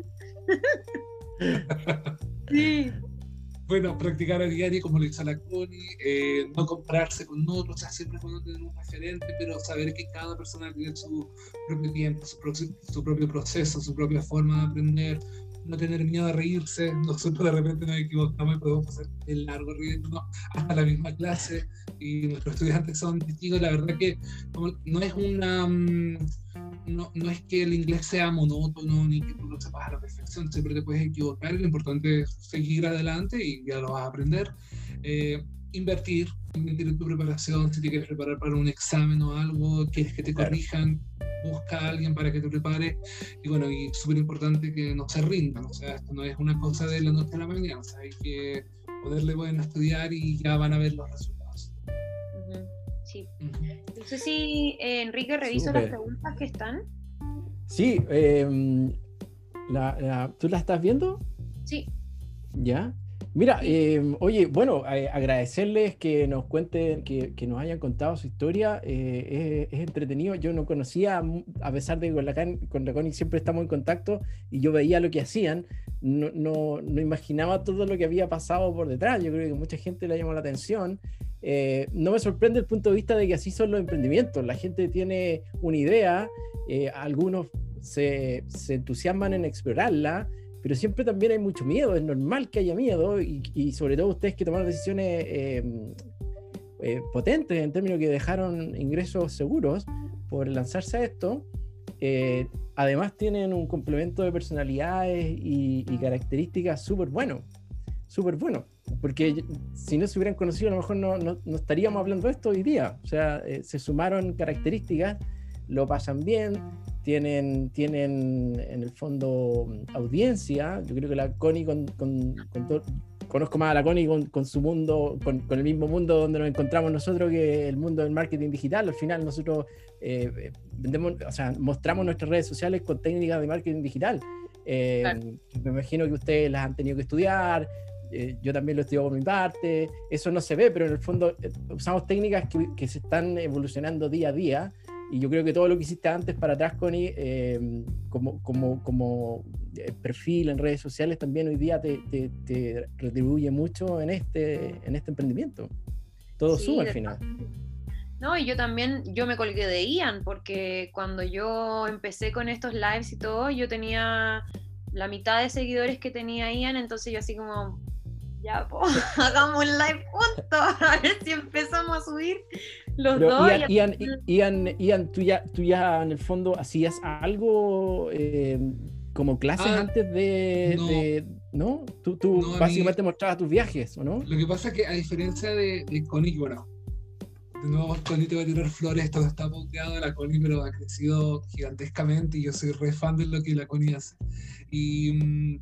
sí bueno, practicar a diario, como lo hizo la Connie, eh, no comprarse con otros, o sea, siempre es bueno tener un referente, pero saber que cada persona tiene su propio tiempo, su, su propio proceso, su propia forma de aprender, no tener miedo a reírse, nosotros de repente nos equivocamos y podemos pasar el largo riendo hasta la misma clase y nuestros estudiantes son testigos, la verdad que no es una... Mm, no, no, es que el inglés sea monótono ni que tú lo sepas a la perfección, siempre te puedes equivocar, lo importante es seguir adelante y ya lo vas a aprender. Eh, invertir, invertir en tu preparación, si te quieres preparar para un examen o algo, quieres que te corrijan, busca a alguien para que te prepare. Y bueno, y súper importante que no se rindan, o sea, esto no es una cosa de la noche a la mañana, o sea, hay que poderle bueno estudiar y ya van a ver los resultados. Sí. No sé si eh, Enrique reviso las preguntas que están. Sí, ¿tú la estás viendo? Sí. ¿Ya? Mira, em, oye, bueno, eh, agradecerles que nos cuenten, que, que, nos hayan contado su historia. Eh, es, entretenido. Yo no conocía, a pesar de que con la, con la Connie siempre estamos en contacto y yo veía lo que hacían, no, no, no, imaginaba todo lo que había pasado por detrás. Yo creo que mucha gente le llamó la atención. Eh, no me sorprende el punto de vista de que así son los emprendimientos. La gente tiene una idea, eh, algunos se, entusiasman en explorarla, pero siempre también hay mucho miedo. Es normal que haya miedo y, sobre todo ustedes que tomaron decisiones em, eh, potentes en términos que dejaron ingresos seguros por lanzarse a esto. además tienen un complemento de personalidades y, y características súper bueno, súper bueno porque si no se hubieran conocido, a lo mejor no, no, estaríamos hablando de esto hoy día. O sea, eh, se sumaron características, lo pasan bien, tienen, tienen en el fondo audiencia. Yo creo que la Connie con, con, conozco más a la Connie con, su mundo, con, el mismo mundo donde nos encontramos nosotros que el mundo del marketing digital. Al final nosotros eh, vendemos, o sea, mostramos nuestras redes sociales con técnicas de marketing digital. Eh, me imagino que ustedes las han tenido que estudiar, eh, yo también lo estudio por mi parte, eso no se ve, pero en el fondo eh, usamos técnicas que, que, se están evolucionando día a día y yo creo que todo lo que hiciste antes para atrás, Connie, eh, como, como, como perfil en redes sociales también hoy día te, te, retribuye mucho en este, en este emprendimiento. Todo sube al final. No, y yo también, yo me colgué de Ian, porque cuando yo empecé con estos lives y todo, yo tenía la mitad de seguidores que tenía Ian, entonces yo así como, ya, hagamos un live juntos, a ver si empezamos a subir los dos. Ian, Ian, Ian, ¿tú, ya, tú ya en el fondo hacías algo eh, como clases ah, antes de, no. Tú, tú básicamente mostrabas tus viajes, ¿o no? Lo que pasa es que a diferencia de, de Connie, bueno, de nuevo Connie te va a tirar flores, todo está pauteado, la Connie pero ha crecido gigantescamente y yo soy re fan de lo que la Connie hace. Y, mm,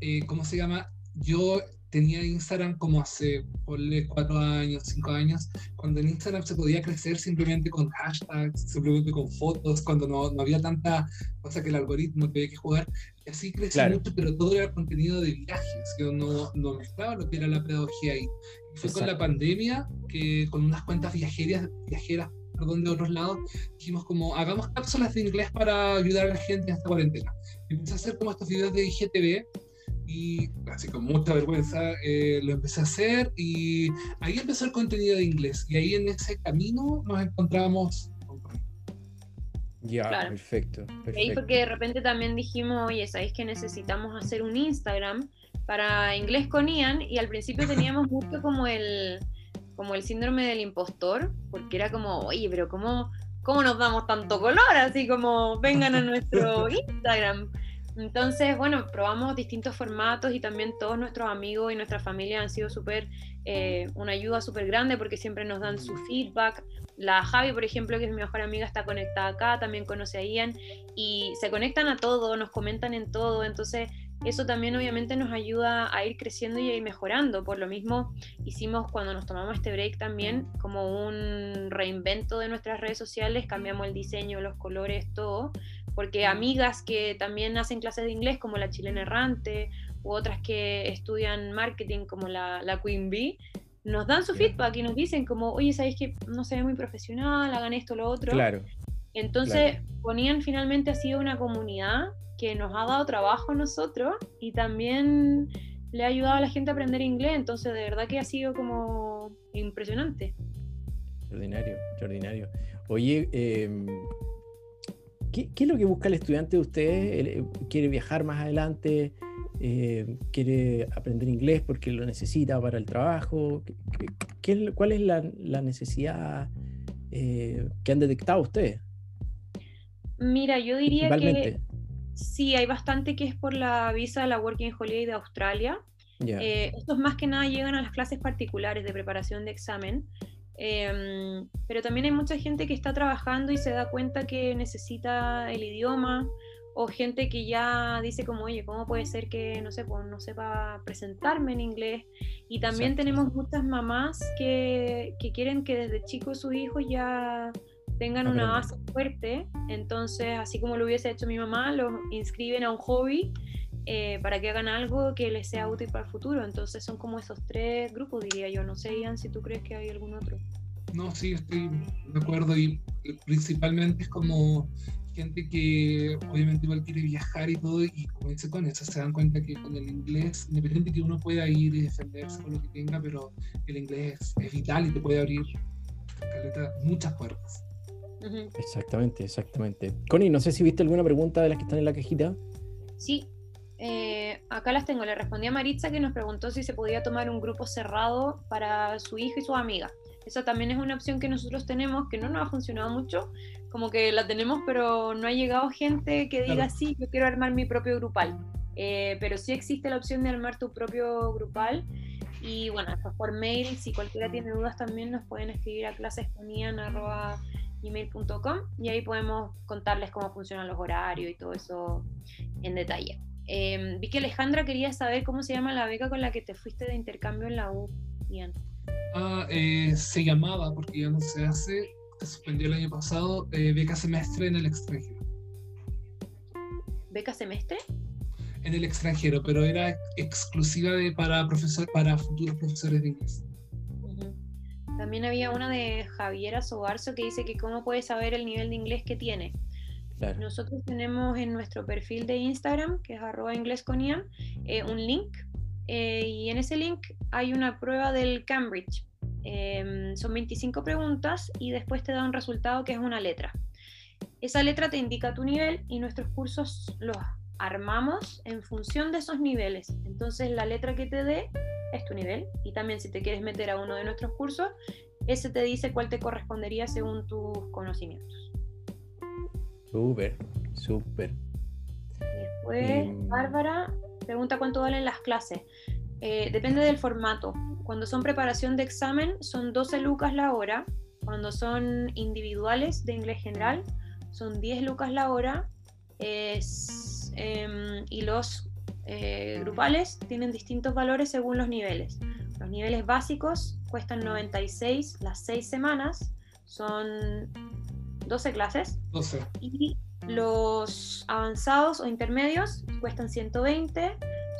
eh, ¿cómo se llama? yo tenía Instagram como hace, ponle, cuatro años, cinco años, cuando en Instagram se podía crecer simplemente con hashtags, simplemente con fotos, cuando no, no había tanta cosa que el algoritmo tenía que jugar. Y así creció mucho, pero todo era contenido de viajes. Yo no, no mezclaba lo que era la pedagogía ahí. Y fue con la pandemia que con unas cuentas viajeras, viajeras perdón, de otros lados, dijimos como, hagamos cápsulas de inglés para ayudar a la gente en esta cuarentena. Y empecé a hacer como estos videos de IGTV y así con mucha vergüenza eh, lo empecé a hacer y ahí empezó el contenido de inglés y ahí en ese camino nos encontramos ya, perfecto, perfecto. ahí fue que de repente también dijimos, oye, ¿sabéis que necesitamos hacer un Instagram para inglés con Ian? Y al principio teníamos mucho como el, como el síndrome del impostor, porque era como, oye, pero ¿cómo, cómo nos damos tanto color? Así como, vengan a nuestro Instagram. Entonces, bueno, probamos distintos formatos y también todos nuestros amigos y nuestra familia han sido súper, eh, una ayuda súper grande porque siempre nos dan su feedback. La Javi, por ejemplo, que es mi mejor amiga, está conectada acá, también conoce a Ian y se conectan a todo, nos comentan en todo. Entonces, eso también obviamente nos ayuda a ir creciendo y a ir mejorando. Por lo mismo, hicimos cuando nos tomamos este break también como un reinvento de nuestras redes sociales, cambiamos el diseño, los colores, todo porque amigas que también hacen clases de inglés, como la chilena errante, u otras que estudian marketing, como la, la Queen Bee, nos dan su feedback y nos dicen como, oye, ¿sabéis que no se ve muy profesional? Hagan esto, lo otro. Claro. Entonces ponían finalmente ha sido una comunidad que nos ha dado trabajo a nosotros y también le ha ayudado a la gente a aprender inglés. Entonces, de verdad que ha sido como impresionante. Extraordinario, extraordinario. Oye, eh, ¿Qué, es lo que busca el estudiante de ustedes? Eh, ¿Quiere viajar más adelante? Eh, ¿Quiere aprender inglés porque lo necesita para el trabajo? ¿Qué, cuál es la, necesidad eh, que han detectado ustedes? Mira, yo diría que sí, hay bastante que es por la visa de la Working Holiday de Australia. estos más que nada llegan a las clases particulares de preparación de examen. Em, pero también hay mucha gente que está trabajando y se da cuenta que necesita el idioma o gente que ya dice como, oye, ¿cómo puede ser que, no sé, pues, no sepa presentarme en inglés? Y también tenemos muchas mamás que, que, quieren que desde chicos sus hijos ya tengan una base fuerte, entonces, así como lo hubiese hecho mi mamá, los inscriben a un hobby eh, para que hagan algo que les sea útil para el futuro. Entonces son como esos tres grupos, diría yo. No sé, Ian, si tú crees que hay algún otro. No, sí, estoy de acuerdo y principalmente es como gente que obviamente igual quiere viajar y todo y como dice con eso se dan cuenta que con el inglés, independiente que uno pueda ir y defenderse con lo que tenga, pero el inglés es, vital y te puede abrir muchas puertas. Exactamente, exactamente. Connie, no sé si viste alguna pregunta de las que están en la cajita. Sí, eh, acá las tengo. Le respondí a Maritza que nos preguntó si se podía tomar un grupo cerrado para su hija y su amiga. Esa también es una opción que nosotros tenemos, que no nos ha funcionado mucho, como que la tenemos, pero no ha llegado gente que diga, sí, yo quiero armar mi propio grupal. Eh, pero sí existe la opción de armar tu propio grupal. Y bueno, por mail, si cualquiera tiene dudas también nos pueden escribir a clasesconian.com y ahí podemos contarles cómo funcionan los horarios y todo eso en detalle. Eh, vi que Alejandra quería saber cómo se llama la beca con la que te fuiste de intercambio en la U, Ah, eh, se llamaba, porque ya no se hace, se suspendió el año pasado, eh, beca semestre en el extranjero. ¿Beca semestre? En el extranjero, pero era exclusiva de, para, profesor, para futuros profesores de inglés. También había una de Javiera Sobarzo que dice que cómo puede saber el nivel de inglés que tiene. Nosotros tenemos en nuestro perfil de Instagram, que es arroba inglés eh, un link eh, y en ese link hay una prueba del Cambridge. Em, son 25 preguntas y después te da un resultado que es una letra. Esa letra te indica tu nivel y nuestros cursos los armamos en función de esos niveles. Entonces la letra que te dé es tu nivel y también si te quieres meter a uno de nuestros cursos, ese te dice cuál te correspondería según tus conocimientos. Súper, súper. Después, em, Bárbara pregunta cuánto valen las clases. Eh, depende del formato. Cuando son preparación de examen, son 12 lucas la hora. Cuando son individuales de inglés general, son 10 lucas la hora. Em, y los eh, grupales tienen distintos valores según los niveles. Los niveles básicos cuestan 96 las 6 semanas, son 12 clases. 12. Y los avanzados o intermedios cuestan 120,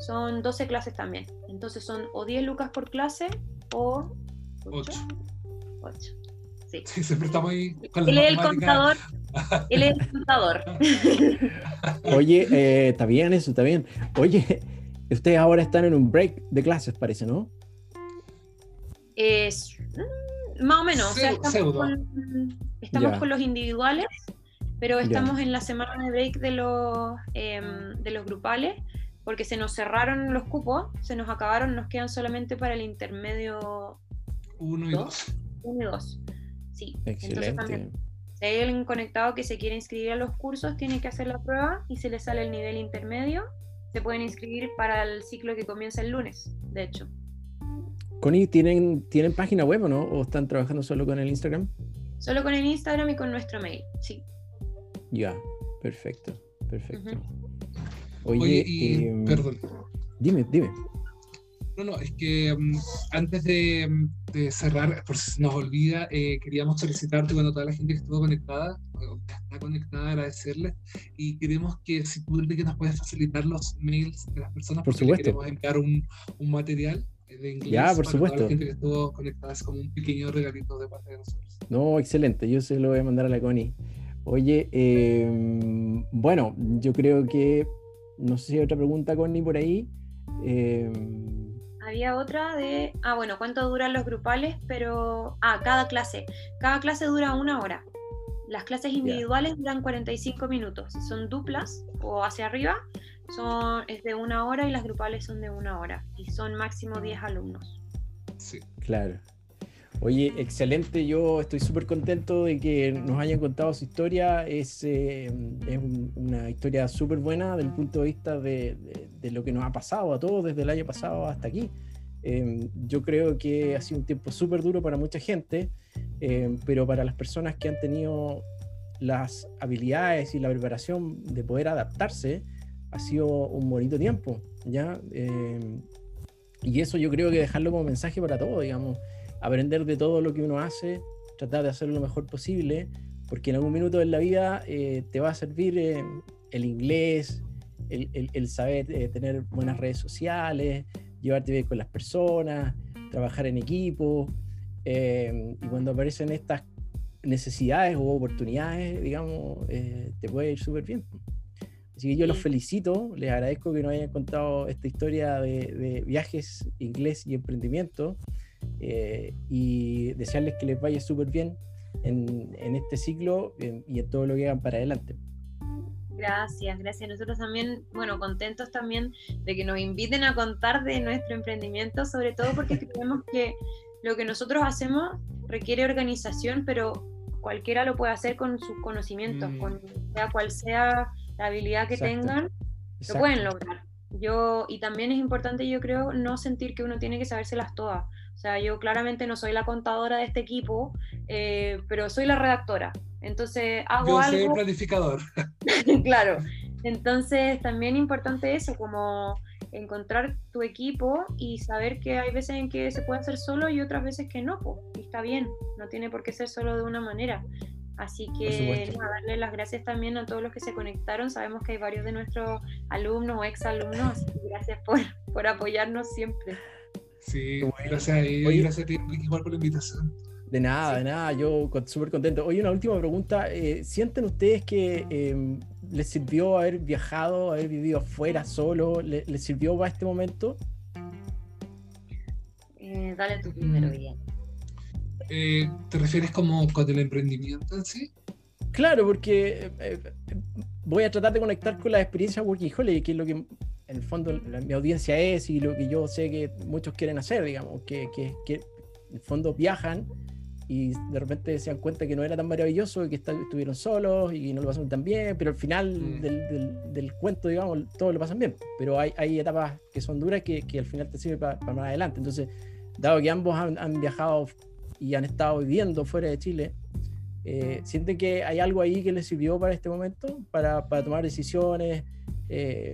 son 12 clases también. Entonces son o 10 lucas por clase o 8. 8. Sí. sí. siempre estamos ahí con Él es el contador. Él es el contador. Oye, eh, está bien eso, está bien. Oye, ustedes ahora están en un break de clases, parece, ¿no? Es mm, más o menos. o sea, estamos, con, estamos con, los individuales, pero estamos en la semana de break de los, eh, de los grupales porque se nos cerraron los cupos, se nos acabaron, nos quedan solamente para el intermedio 1 y 2. 1 y 2, sí. Excelente. Entonces también, si hay alguien conectado que se quiere inscribir a los cursos, tiene que hacer la prueba y se le sale el nivel intermedio, se pueden inscribir para el ciclo que comienza el lunes, de hecho. Connie, ¿tienen, ¿tienen página web o no? ¿O están trabajando solo con el Instagram? Solo con el Instagram y con nuestro mail, sí. Ya, perfecto, perfecto. Oye, y, em, perdón. Dime, dime. No, no, es que um, antes de, de, cerrar, por si se nos olvida, eh, queríamos solicitarte, bueno, toda la gente que estuvo conectada, que está conectada, agradecerle, y queremos que si tú que nos puedes facilitar los mails de las personas, por supuesto. queremos enviar un, un material de inglés ya, por para supuesto. toda la gente que estuvo conectada, es como un pequeño regalito de parte de nosotros. No, excelente, yo se lo voy a mandar a la Connie. Oye, eh, bueno, yo creo que no sé si hay otra pregunta, Connie, por ahí. Eh... Había otra de, ah, bueno, ¿cuánto duran los grupales? Pero, ah, cada clase. Cada clase dura una hora. Las clases individuales duran 45 minutos. Son duplas o hacia arriba, son, es de una hora y las grupales son de una hora. Y son máximo 10 alumnos. Sí. Claro. Oye, excelente, yo estoy súper contento de que nos hayan contado su historia. Es, eh, es una historia súper buena desde el punto de vista de, de, lo que nos ha pasado a todos desde el año pasado hasta aquí. Eh, yo creo que ha sido un tiempo súper duro para mucha gente, eh, pero para las personas que han tenido las habilidades y la preparación de poder adaptarse, ha sido un bonito tiempo, ¿ya? y eso yo creo que dejarlo como mensaje para todos, digamos aprender de todo lo que uno hace, tratar de hacerlo lo mejor posible, porque en algún minuto de la vida eh, te va a servir eh, el inglés, el, el, saber eh, tener buenas redes sociales, llevarte bien con las personas, trabajar en equipo, y cuando aparecen estas necesidades o oportunidades, digamos, te puede ir súper bien. Así que yo los felicito, les agradezco que nos hayan contado esta historia de, de viajes, inglés y emprendimiento. Eh, y desearles que les vaya súper bien en, en, este ciclo y en todo lo que hagan para adelante. Gracias, gracias. Nosotros también, bueno, contentos también de que nos inviten a contar de nuestro emprendimiento, sobre todo porque creemos que lo que nosotros hacemos requiere organización, pero cualquiera lo puede hacer con sus conocimientos, mm. con sea cual sea la habilidad que tengan, lo pueden lograr. Yo, y también es importante, yo creo, no sentir que uno tiene que sabérselas todas. O sea, yo claramente no soy la contadora de este equipo, eh, pero soy la redactora. Entonces hago yo soy el planificador. claro. Entonces también importante eso, como encontrar tu equipo y saber que hay veces en que se puede hacer solo y otras veces que no, pues, y está bien, no tiene por qué ser solo de una manera. Así que nada, darle las gracias también a todos los que se conectaron. Sabemos que hay varios de nuestros alumnos o exalumnos, así que gracias por, por apoyarnos siempre. Sí, gracias a ellos gracias a ti, igual por la invitación. De nada, de nada, yo súper contento. Oye, una última pregunta. Eh, ¿Sienten ustedes que em, les sirvió haber viajado, haber vivido afuera solo? ¿Les, sirvió para este momento? Eh, dale tu primero, bien. Mm. Eh, ¿Te refieres como con el emprendimiento en sí? Claro, porque voy a tratar de conectar con la experiencia Working Holiday, que es lo que en el fondo mi audiencia es y lo que yo sé que muchos quieren hacer, digamos, que, que, que en el fondo viajan y de repente se dan cuenta que no era tan maravilloso, que estuvieron solos y no lo pasaron tan bien, pero al final mm. del, del, cuento, digamos, todo lo pasan bien. Pero hay, hay etapas que son duras que, que al final te sirven para, más adelante. Entonces, dado que ambos han, han, viajado y han estado viviendo fuera de Chile, eh, ¿sienten que hay algo ahí que les sirvió para este momento, para, para tomar decisiones? Eh,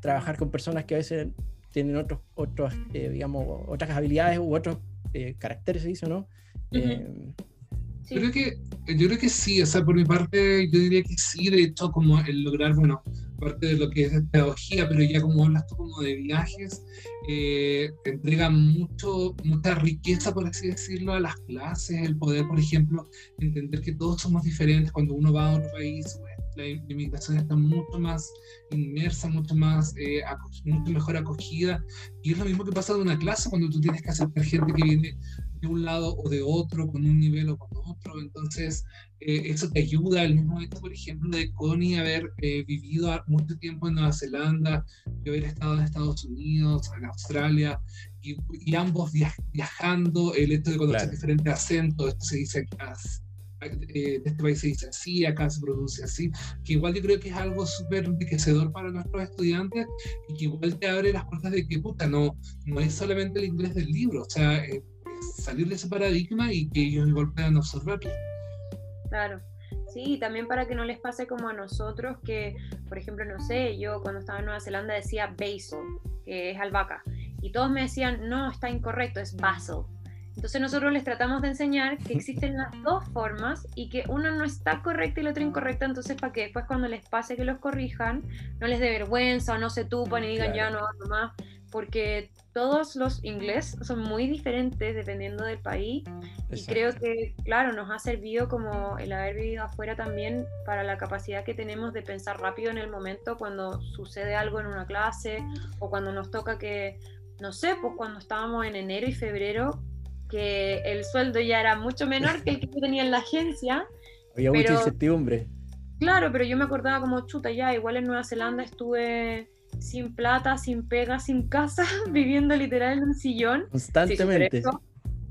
trabajar con personas que a veces tienen otros, otros eh, digamos, otras habilidades u otros eh, caracteres, se dice, ¿no? Yo, creo que, yo creo que sí, o sea, por mi parte, yo diría que sí, de hecho, como el lograr, bueno, parte de lo que es pedagogía, pero ya como hablas tú como de viajes, eh, entrega mucho, mucha riqueza, por así decirlo, a las clases, el poder, por ejemplo, entender que todos somos diferentes cuando uno va a otro país, la inmigración está mucho más inmersa, mucho más, eh, mucho mejor acogida, y es lo mismo que pasa en una clase cuando tú tienes que aceptar gente que viene de un lado o de otro, con un nivel o con otro. Entonces, eh, eso te ayuda. El mismo hecho, por ejemplo, de Connie haber eh, vivido mucho tiempo en Nueva Zelanda, y haber estado en Estados Unidos, en Australia, y, y ambos viajando, el hecho de conocer diferentes acentos, esto se dice eh, de este país se dice así, acá se pronuncia así, que igual yo creo que es algo súper enriquecedor para nuestros estudiantes y que igual te abre las puertas de que, puta, no, no es solamente el inglés del libro, o sea, salir de ese paradigma y que ellos igual puedan absorberlo. Claro. Sí, también para que no les pase como a nosotros, que, por ejemplo, no sé, yo cuando estaba en Nueva Zelanda decía basil, que es albahaca, y todos me decían, no, está incorrecto, es basil. Entonces nosotros les tratamos de enseñar que existen las dos formas y que una no está correcta y la otra incorrecta, entonces para que después cuando les pase que los corrijan, no les dé vergüenza o no se tupan y digan ya no hago más, porque todos los inglés son muy diferentes dependiendo del país y creo que, claro, nos ha servido como el haber vivido afuera también para la capacidad que tenemos de pensar rápido en el momento cuando sucede algo en una clase o cuando nos toca que, no sé, pues cuando estábamos en enero y febrero, que el sueldo ya era mucho menor que el que yo tenía en la agencia. Había mucha incertidumbre. Claro, pero yo me acordaba como chuta ya, igual en Nueva Zelanda estuve sin plata, sin pega, sin casa, viviendo literal en un sillón. Constantemente.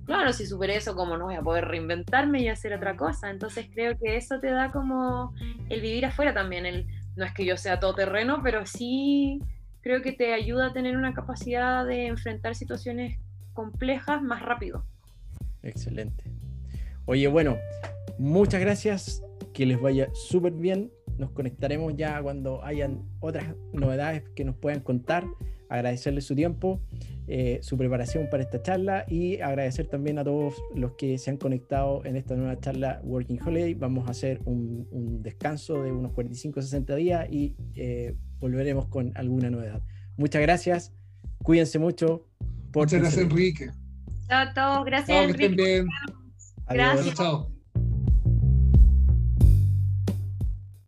claro, si superé eso, como no voy a poder reinventarme y hacer otra cosa? Entonces creo que eso te da como el vivir afuera también. El, no es que yo sea todo terreno, pero sí creo que te ayuda a tener una capacidad de enfrentar situaciones complejas más rápido. Excelente. Oye, bueno, muchas gracias. Que les vaya súper bien nos conectaremos ya cuando hayan otras novedades que nos puedan contar. Agradecerles su tiempo, eh, su preparación para esta charla y agradecer también a todos los que se han conectado en esta nueva charla Working Holiday. Vamos a hacer un, descanso de unos 45-60 días y eh, volveremos con alguna novedad. Muchas gracias, cuídense mucho. Muchas gracias, Enrique. Chao a todos, gracias, Enrique. Gracias. Chao.